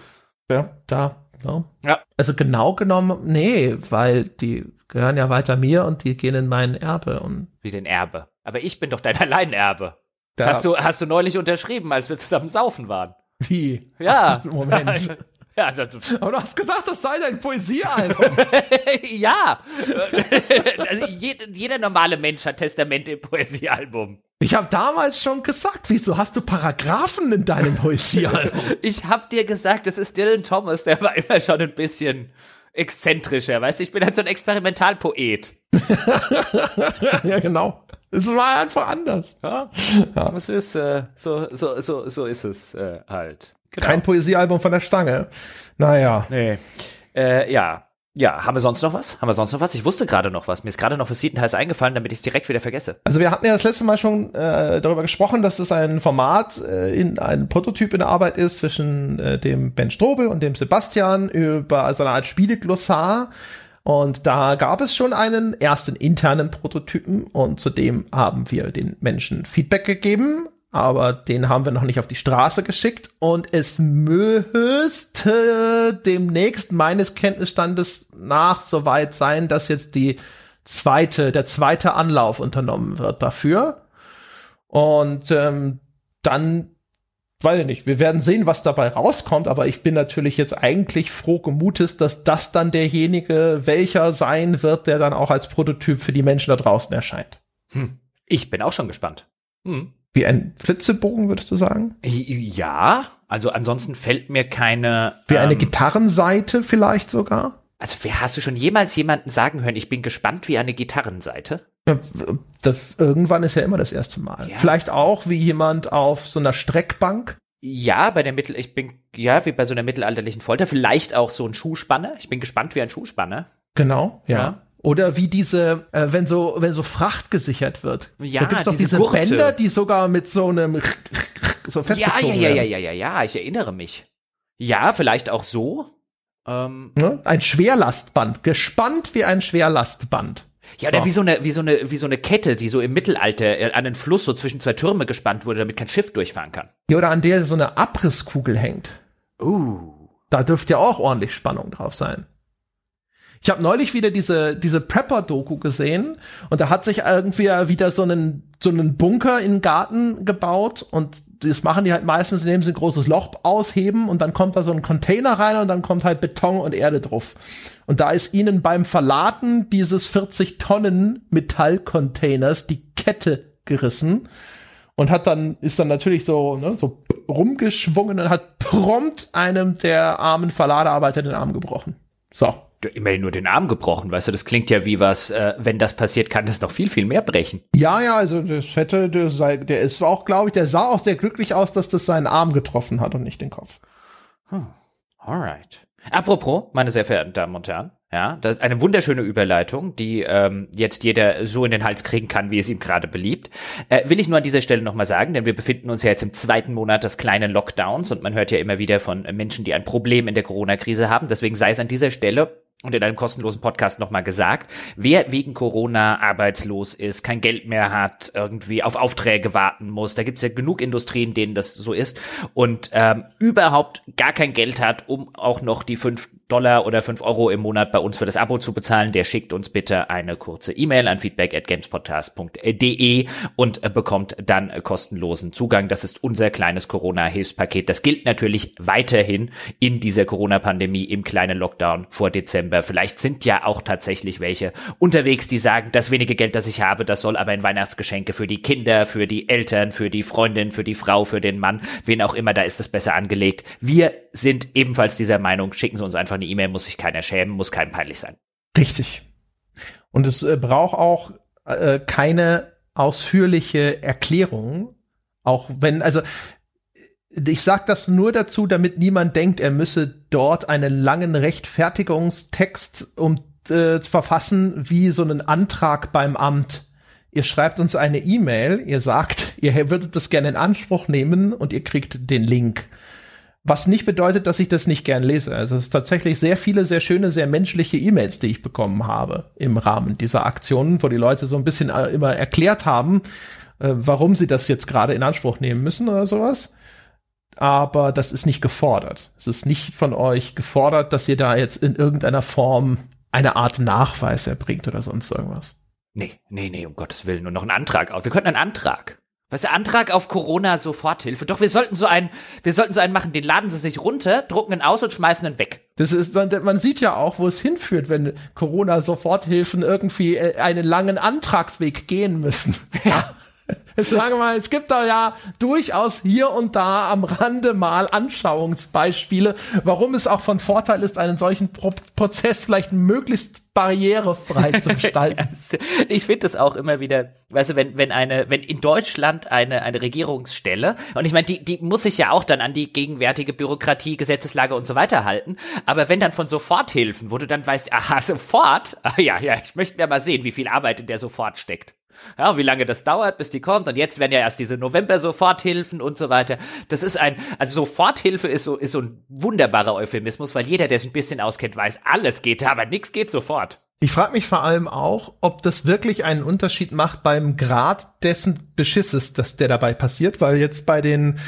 Ja, da. Ja. ja. Also genau genommen, nee, weil die gehören ja weiter mir und die gehen in mein Erbe und. Wie den Erbe. Aber ich bin doch dein *laughs* Alleinerbe. Das hast du, hast du neulich unterschrieben, als wir zusammen saufen waren. Wie? Ja. Ach, *laughs* Moment. *laughs* Ja, das, Aber du hast gesagt, das sei dein Poesiealbum. *laughs* ja. *laughs* also jeder, jeder normale Mensch hat Testamente im Poesiealbum. Ich habe damals schon gesagt, wieso hast du Paragraphen in deinem Poesiealbum? *laughs* ich habe dir gesagt, das ist Dylan Thomas, der war immer schon ein bisschen exzentrischer, weißt du, ich bin halt so ein Experimentalpoet. ja, genau. Es war einfach anders. Ja, ja. Das ist äh, so, so, so, so ist es äh, halt. Genau. Kein Poesiealbum von der Stange. Naja. Nee. Äh, ja. Ja, haben wir sonst noch was? Haben wir sonst noch was? Ich wusste gerade noch was. Mir ist gerade noch für Details eingefallen, damit ich es direkt wieder vergesse. Also wir hatten ja das letzte Mal schon äh, darüber gesprochen, dass es ein Format äh, in ein Prototyp in der Arbeit ist zwischen äh, dem Ben Strobel und dem Sebastian über so also eine Art Spieleglossar. Und da gab es schon einen ersten internen Prototypen und zudem haben wir den Menschen Feedback gegeben aber den haben wir noch nicht auf die Straße geschickt und es müsste demnächst meines Kenntnisstandes nach soweit sein, dass jetzt die zweite, der zweite Anlauf unternommen wird dafür. Und ähm, dann, weiß ich nicht, wir werden sehen, was dabei rauskommt, aber ich bin natürlich jetzt eigentlich froh gemutes, dass das dann derjenige, welcher sein wird, der dann auch als Prototyp für die Menschen da draußen erscheint. Hm. Ich bin auch schon gespannt. Hm. Wie ein Flitzebogen, würdest du sagen? Ja, also ansonsten fällt mir keine. Wie eine ähm, Gitarrenseite vielleicht sogar? Also, wer hast du schon jemals jemanden sagen hören, ich bin gespannt wie eine Gitarrenseite? Das, irgendwann ist ja immer das erste Mal. Ja. Vielleicht auch wie jemand auf so einer Streckbank. Ja, bei der Mittel, ich bin, ja, wie bei so einer mittelalterlichen Folter. Vielleicht auch so ein Schuhspanner. Ich bin gespannt wie ein Schuhspanner. Genau, ja. ja. Oder wie diese, äh, wenn so, wenn so Fracht gesichert wird. Ja, da gibt's doch diese, diese Bänder, die sogar mit so einem so festgezogen ja, ja, ja, ja, ja, ja, ja, ich erinnere mich. Ja, vielleicht auch so. Ähm, ne? Ein Schwerlastband, gespannt wie ein Schwerlastband. Ja, oder so. wie so eine, wie so eine, wie so eine Kette, die so im Mittelalter äh, an den Fluss so zwischen zwei Türme gespannt wurde, damit kein Schiff durchfahren kann. Ja, oder an der so eine Abrisskugel hängt. Uh. Da dürfte ja auch ordentlich Spannung drauf sein. Ich habe neulich wieder diese, diese Prepper-Doku gesehen und da hat sich irgendwie wieder so einen, so einen Bunker den Garten gebaut und das machen die halt meistens, indem sie ein großes Loch ausheben und dann kommt da so ein Container rein und dann kommt halt Beton und Erde drauf. Und da ist ihnen beim Verladen dieses 40 Tonnen Metallcontainers die Kette gerissen und hat dann, ist dann natürlich so, ne, so rumgeschwungen und hat prompt einem der armen Verladearbeiter den Arm gebrochen. So. Immerhin nur den Arm gebrochen, weißt du, das klingt ja wie was, äh, wenn das passiert, kann das noch viel, viel mehr brechen. Ja, ja, also das hätte, der, der ist auch, glaube ich, der sah auch sehr glücklich aus, dass das seinen Arm getroffen hat und nicht den Kopf. Hm. Alright. Apropos, meine sehr verehrten Damen und Herren, ja, das eine wunderschöne Überleitung, die ähm, jetzt jeder so in den Hals kriegen kann, wie es ihm gerade beliebt. Äh, will ich nur an dieser Stelle nochmal sagen, denn wir befinden uns ja jetzt im zweiten Monat des kleinen Lockdowns und man hört ja immer wieder von Menschen, die ein Problem in der Corona-Krise haben. Deswegen sei es an dieser Stelle und in einem kostenlosen Podcast nochmal gesagt, wer wegen Corona arbeitslos ist, kein Geld mehr hat, irgendwie auf Aufträge warten muss, da gibt's ja genug Industrien, denen das so ist und ähm, überhaupt gar kein Geld hat, um auch noch die fünf Dollar oder fünf Euro im Monat bei uns für das Abo zu bezahlen, der schickt uns bitte eine kurze E-Mail an feedback at gamespodcast.de und äh, bekommt dann kostenlosen Zugang. Das ist unser kleines Corona-Hilfspaket. Das gilt natürlich weiterhin in dieser Corona-Pandemie im kleinen Lockdown vor Dezember. Vielleicht sind ja auch tatsächlich welche unterwegs, die sagen, das wenige Geld, das ich habe, das soll aber in Weihnachtsgeschenke für die Kinder, für die Eltern, für die Freundin, für die Frau, für den Mann, wen auch immer, da ist es besser angelegt. Wir sind ebenfalls dieser Meinung, schicken Sie uns einfach eine E-Mail, muss sich keiner schämen, muss keinem peinlich sein. Richtig. Und es äh, braucht auch äh, keine ausführliche Erklärung, auch wenn, also ich sag das nur dazu, damit niemand denkt, er müsse dort einen langen Rechtfertigungstext um äh, verfassen wie so einen Antrag beim Amt. Ihr schreibt uns eine E-Mail, ihr sagt, ihr würdet das gerne in Anspruch nehmen und ihr kriegt den Link. Was nicht bedeutet, dass ich das nicht gern lese. Also es ist tatsächlich sehr viele, sehr schöne, sehr menschliche E-Mails, die ich bekommen habe im Rahmen dieser Aktionen, wo die Leute so ein bisschen äh, immer erklärt haben, äh, warum sie das jetzt gerade in Anspruch nehmen müssen oder sowas. Aber das ist nicht gefordert. Es ist nicht von euch gefordert, dass ihr da jetzt in irgendeiner Form eine Art Nachweis erbringt oder sonst irgendwas. Nee, nee, nee, um Gottes Willen. Nur noch einen Antrag auf. Wir könnten einen Antrag was der Antrag auf Corona-Soforthilfe? Doch, wir sollten so einen, wir sollten so einen machen, den laden sie sich runter, drucken ihn aus und schmeißen ihn weg. Das ist, man sieht ja auch, wo es hinführt, wenn Corona-Soforthilfen irgendwie äh, einen langen Antragsweg gehen müssen. Ja. *laughs* *laughs* Es, mal, es gibt da ja durchaus hier und da am Rande mal Anschauungsbeispiele, warum es auch von Vorteil ist, einen solchen Pro Prozess vielleicht möglichst barrierefrei zu *laughs* gestalten. ich finde das auch immer wieder, weißt du, wenn, wenn eine, wenn in Deutschland eine, eine Regierungsstelle, und ich meine, die, die muss sich ja auch dann an die gegenwärtige Bürokratie, Gesetzeslage und so weiter halten, aber wenn dann von Soforthilfen, wo du dann weißt, aha, sofort, ah, *laughs* ja, ja, ich möchte mir mal sehen, wie viel Arbeit in der sofort steckt. Ja, wie lange das dauert, bis die kommt. Und jetzt werden ja erst diese November-Soforthilfen und so weiter. Das ist ein, also Soforthilfe ist so, ist so ein wunderbarer Euphemismus, weil jeder, der sich ein bisschen auskennt, weiß, alles geht, aber nichts geht sofort. Ich frage mich vor allem auch, ob das wirklich einen Unterschied macht beim Grad dessen Beschisses, dass der dabei passiert, weil jetzt bei den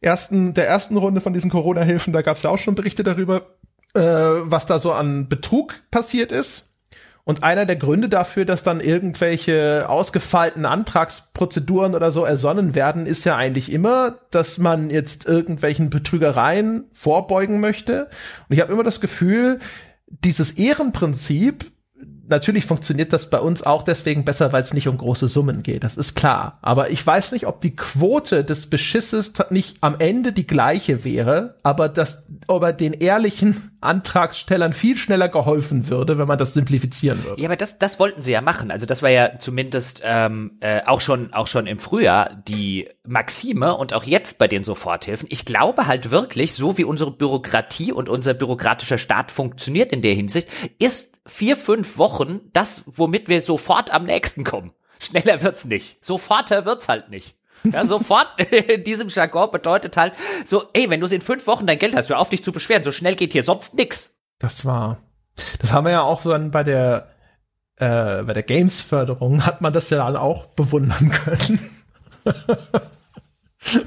ersten, der ersten Runde von diesen Corona-Hilfen, da gab es ja auch schon Berichte darüber, äh, was da so an Betrug passiert ist. Und einer der Gründe dafür, dass dann irgendwelche ausgefeilten Antragsprozeduren oder so ersonnen werden, ist ja eigentlich immer, dass man jetzt irgendwelchen Betrügereien vorbeugen möchte. Und ich habe immer das Gefühl, dieses Ehrenprinzip natürlich funktioniert das bei uns auch deswegen besser, weil es nicht um große Summen geht. Das ist klar. Aber ich weiß nicht, ob die Quote des Beschisses nicht am Ende die gleiche wäre, aber dass aber den ehrlichen Antragstellern viel schneller geholfen würde, wenn man das simplifizieren würde. Ja, aber das, das wollten sie ja machen. Also das war ja zumindest ähm, äh, auch schon auch schon im Frühjahr die Maxime und auch jetzt bei den Soforthilfen. Ich glaube halt wirklich, so wie unsere Bürokratie und unser bürokratischer Staat funktioniert in der Hinsicht, ist vier, fünf Wochen das, womit wir sofort am nächsten kommen. Schneller wird's nicht. Soforter wird's halt nicht. Ja, sofort *laughs* in diesem Jargon bedeutet halt so, ey, wenn du in fünf Wochen dein Geld hast, hör auf dich zu beschweren, so schnell geht hier sonst nix. Das war, das haben wir ja auch dann bei der, äh, bei der Games-Förderung hat man das ja dann auch bewundern können. *laughs*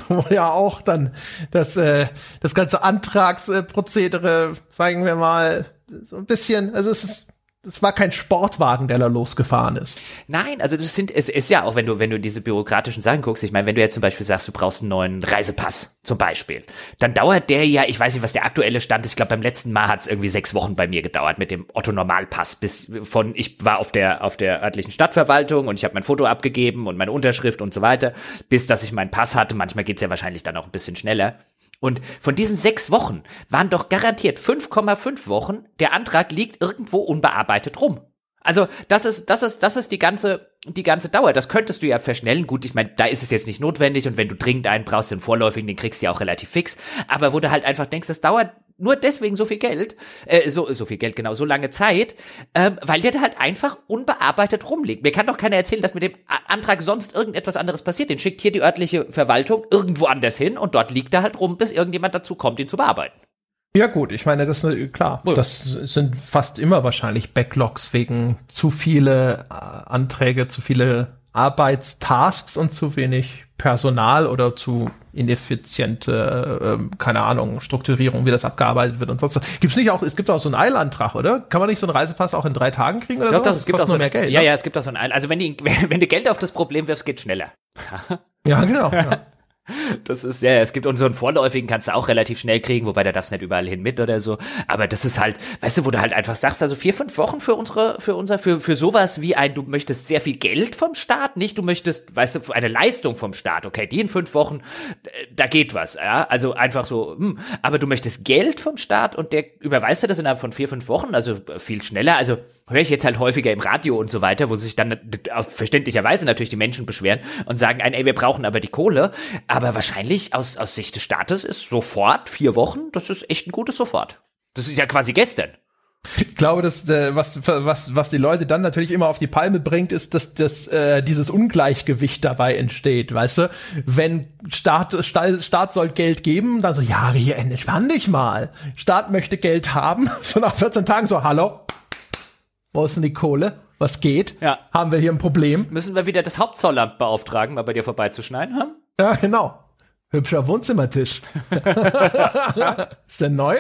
Wo ja auch dann das, äh, das ganze Antragsprozedere, sagen wir mal, so ein bisschen, also es ist das war kein Sportwagen, der da losgefahren ist. Nein, also das sind, es ist ja auch, wenn du, wenn du diese bürokratischen Sachen guckst, ich meine, wenn du jetzt zum Beispiel sagst, du brauchst einen neuen Reisepass, zum Beispiel, dann dauert der ja, ich weiß nicht, was der aktuelle Stand ist, ich glaube, beim letzten Mal hat es irgendwie sechs Wochen bei mir gedauert mit dem Otto Normalpass, bis von, ich war auf der, auf der örtlichen Stadtverwaltung und ich habe mein Foto abgegeben und meine Unterschrift und so weiter, bis dass ich meinen Pass hatte. Manchmal geht's ja wahrscheinlich dann auch ein bisschen schneller. Und von diesen sechs Wochen waren doch garantiert 5,5 Wochen, der Antrag liegt irgendwo unbearbeitet rum. Also das ist, das ist, das ist die ganze, die ganze Dauer. Das könntest du ja verschnellen. Gut, ich meine, da ist es jetzt nicht notwendig und wenn du dringend einen brauchst, den vorläufigen, den kriegst du ja auch relativ fix. Aber wo du halt einfach denkst, das dauert nur deswegen so viel Geld, äh, so, so viel Geld, genau, so lange Zeit, ähm, weil der da halt einfach unbearbeitet rumliegt. Mir kann doch keiner erzählen, dass mit dem Antrag sonst irgendetwas anderes passiert. Den schickt hier die örtliche Verwaltung irgendwo anders hin und dort liegt er halt rum, bis irgendjemand dazu kommt, ihn zu bearbeiten. Ja gut, ich meine, das ist klar. Das sind fast immer wahrscheinlich Backlogs wegen zu viele äh, Anträge, zu viele Arbeitstasks und zu wenig Personal oder zu ineffiziente, äh, keine Ahnung, Strukturierung, wie das abgearbeitet wird und sonst was. Gibt's nicht auch, es gibt auch so einen Eilantrag, oder? Kann man nicht so einen Reisepass auch in drei Tagen kriegen oder so? Das, es gibt auch so mehr Geld. Ja, ne? ja, es gibt auch so einen Eil. Also wenn, die, *laughs* wenn du Geld auf das Problem wirfst, geht schneller. *laughs* ja, genau. Ja. Das ist, ja, es gibt unseren vorläufigen, kannst du auch relativ schnell kriegen, wobei da darfst nicht überall hin mit oder so. Aber das ist halt, weißt du, wo du halt einfach sagst, also vier, fünf Wochen für unsere, für unser, für, für sowas wie ein, du möchtest sehr viel Geld vom Staat, nicht du möchtest, weißt du, eine Leistung vom Staat, okay, die in fünf Wochen, da geht was, ja, also einfach so, hm, aber du möchtest Geld vom Staat und der überweist dir das innerhalb von vier, fünf Wochen, also viel schneller, also höre ich jetzt halt häufiger im Radio und so weiter, wo sich dann auf verständlicherweise natürlich die Menschen beschweren und sagen, ey, wir brauchen aber die Kohle, aber wahrscheinlich aus, aus Sicht des Staates ist sofort vier Wochen, das ist echt ein gutes Sofort. Das ist ja quasi gestern. Ich glaube, dass äh, was was was die Leute dann natürlich immer auf die Palme bringt, ist, dass dass äh, dieses Ungleichgewicht dabei entsteht, weißt du? Wenn Staat Staat, Staat soll Geld geben, dann so ja, hier entspann dich mal. Staat möchte Geld haben, *laughs* so nach 14 Tagen so hallo. Wo ist denn die Kohle? Was geht? Ja. Haben wir hier ein Problem? Müssen wir wieder das Hauptzollamt beauftragen, mal bei dir vorbeizuschneiden haben? Ja, genau. Hübscher Wohnzimmertisch. *laughs* ist der neu?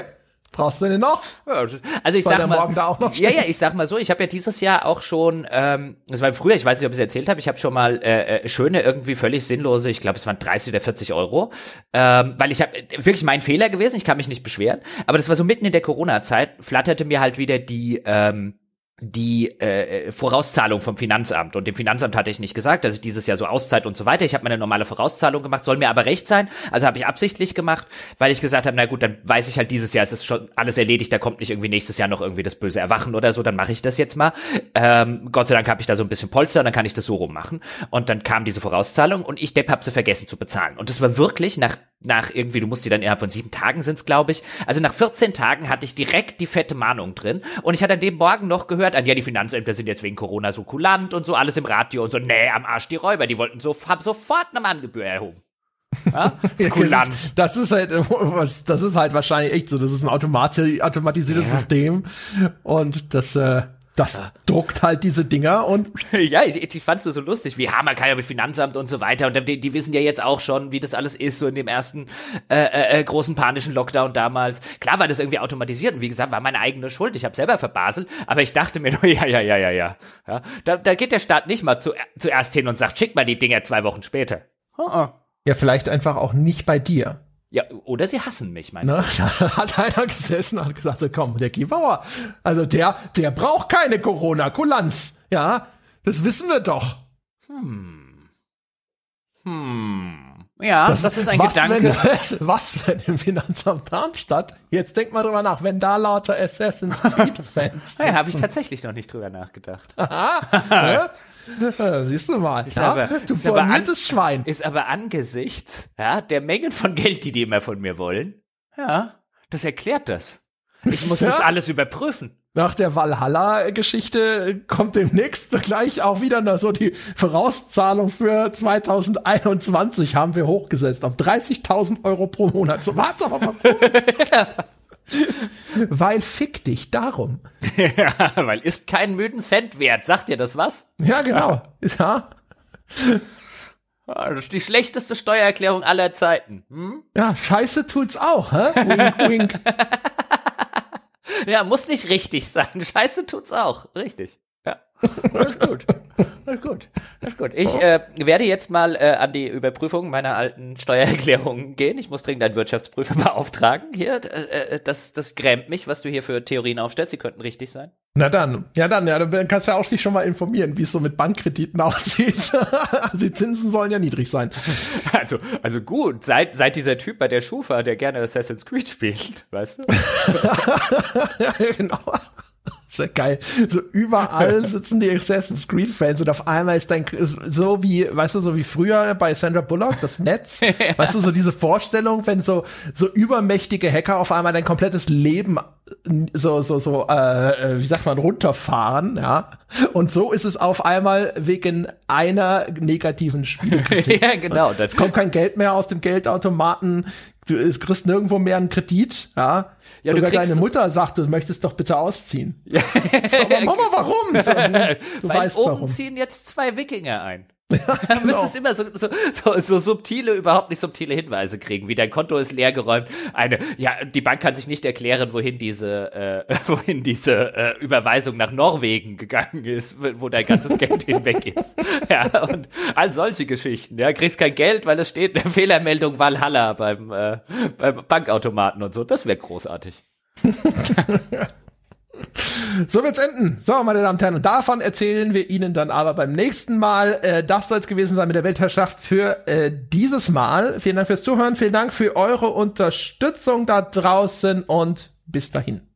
Brauchst du den noch? Also ich sag mal, ja, ja, ich sag mal so, ich habe ja dieses Jahr auch schon, ähm, das war früher, ich weiß nicht, ob ich es erzählt habe, ich habe schon mal äh, äh, schöne, irgendwie völlig sinnlose, ich glaube, es waren 30 oder 40 Euro, ähm, weil ich habe wirklich mein Fehler gewesen, ich kann mich nicht beschweren, aber das war so mitten in der Corona-Zeit, flatterte mir halt wieder die ähm, die äh, Vorauszahlung vom Finanzamt. Und dem Finanzamt hatte ich nicht gesagt, dass ich dieses Jahr so auszeit und so weiter. Ich habe meine normale Vorauszahlung gemacht, soll mir aber recht sein. Also habe ich absichtlich gemacht, weil ich gesagt habe, na gut, dann weiß ich halt dieses Jahr, es ist schon alles erledigt, da kommt nicht irgendwie nächstes Jahr noch irgendwie das böse Erwachen oder so, dann mache ich das jetzt mal. Ähm, Gott sei Dank habe ich da so ein bisschen Polster und dann kann ich das so rummachen. Und dann kam diese Vorauszahlung und ich, Depp, habe sie vergessen zu bezahlen. Und das war wirklich nach nach irgendwie, du musst die dann innerhalb von sieben Tagen sind's, glaube ich. Also nach 14 Tagen hatte ich direkt die fette Mahnung drin. Und ich hatte an dem Morgen noch gehört, an ja, die Finanzämter sind jetzt wegen Corona so kulant und so, alles im Radio und so, nee, am Arsch die Räuber, die wollten so, haben sofort eine Mahngebühr erhoben. Ja? *laughs* kulant. Das ist, das ist halt, das ist halt wahrscheinlich echt so, das ist ein automatisiertes ja. System. Und das, äh, das ja. druckt halt diese Dinger und. *laughs* ja, ich, ich fand's so lustig, wie Hammer kann ja mit Finanzamt und so weiter. Und die, die, wissen ja jetzt auch schon, wie das alles ist, so in dem ersten äh, äh, äh, großen panischen Lockdown damals. Klar war das irgendwie automatisiert und wie gesagt, war meine eigene Schuld. Ich habe selber verbaselt, aber ich dachte mir nur, *laughs* ja, ja, ja, ja, ja. ja da, da geht der Staat nicht mal zu, zuerst hin und sagt, schick mal die Dinger zwei Wochen später. Oh, oh. Ja, vielleicht einfach auch nicht bei dir. Ja, oder sie hassen mich, meinst ne? du? *laughs* Da hat einer gesessen und hat gesagt, so komm, der Kibauer, also der, der braucht keine Corona-Kulanz. Ja, das wissen wir doch. Hm. Hm. Ja, das, das ist ein was, Gedanke. *laughs* Wenn, was, wenn im Finanzamt Darmstadt, jetzt denk mal drüber nach, wenn da lauter Assassin's Creed-Fans *laughs* Ja, habe ich tatsächlich noch nicht drüber nachgedacht. Aha, ne? *laughs* Siehst du mal, ist ja? aber, du formiertes Schwein. Ist aber angesichts ja, der Mengen von Geld, die die immer von mir wollen, ja, das erklärt das. Ich muss ja? *laughs* das alles überprüfen. Nach der Valhalla-Geschichte kommt demnächst gleich auch wieder so die Vorauszahlung für 2021 haben wir hochgesetzt auf 30.000 Euro pro Monat. So, warte aber mal. *laughs* weil fick dich darum. Ja, *laughs* weil ist keinen müden Cent wert. Sagt dir das was? Ja, genau. *laughs* Ja. Ah, das ist die schlechteste Steuererklärung aller Zeiten. Hm? Ja, scheiße tut's auch, hä? Wink, *laughs* wink. ja, muss nicht richtig sein. Scheiße tut's auch. Richtig. Ja. *laughs* Alles gut. Alles gut. Alles gut. Ich äh, werde jetzt mal äh, an die Überprüfung meiner alten Steuererklärungen gehen. Ich muss dringend einen Wirtschaftsprüfer *laughs* beauftragen. Hier, äh, äh, das, das grämt mich, was du hier für Theorien aufstellst. Sie könnten richtig sein. Na dann, ja dann, ja, dann kannst du ja auch dich schon mal informieren, wie es so mit Bankkrediten *laughs* aussieht. also die Zinsen sollen ja niedrig sein. Also, also gut, seit, seit dieser Typ bei der Schufa, der gerne Assassin's Creed spielt, weißt du? ja, genau wäre geil. So überall *laughs* sitzen die Assassin's Creed Fans und auf einmal ist dein, so wie, weißt du, so wie früher bei Sandra Bullock, das Netz. *laughs* ja. Weißt du, so diese Vorstellung, wenn so, so übermächtige Hacker auf einmal dein komplettes Leben so, so, so, äh, wie sagt man, runterfahren, ja. Und so ist es auf einmal wegen einer negativen Spielekritik. *laughs* ja, genau. Es kommt kein Geld mehr aus dem Geldautomaten. Du kriegst nirgendwo mehr einen Kredit, ja. Ja, Sogar deine Mutter sagt, du möchtest doch bitte ausziehen. Ja. *laughs* So, aber Mama, warum? *laughs* So, du Weil weißt oben warum. ziehen jetzt zwei Wikinger ein. Ja, genau. Du müsstest immer so, so, so, so subtile, überhaupt nicht subtile Hinweise kriegen, wie dein Konto ist leergeräumt. Eine, ja, die Bank kann sich nicht erklären, wohin diese, äh, *laughs* wohin diese äh, Überweisung nach Norwegen gegangen ist, wo dein ganzes *laughs* Geld hinweg ist. Ja, und all solche Geschichten. Ja, kriegst kein Geld, weil es steht eine Fehlermeldung Valhalla beim, äh, beim Bankautomaten und so. Das wäre großartig. *laughs* So wird's enden. So, meine Damen und Herren, davon erzählen wir Ihnen dann aber beim nächsten Mal. Äh, das soll es gewesen sein mit der Weltherrschaft für äh, dieses Mal. Vielen Dank fürs Zuhören, vielen Dank für eure Unterstützung da draußen und bis dahin.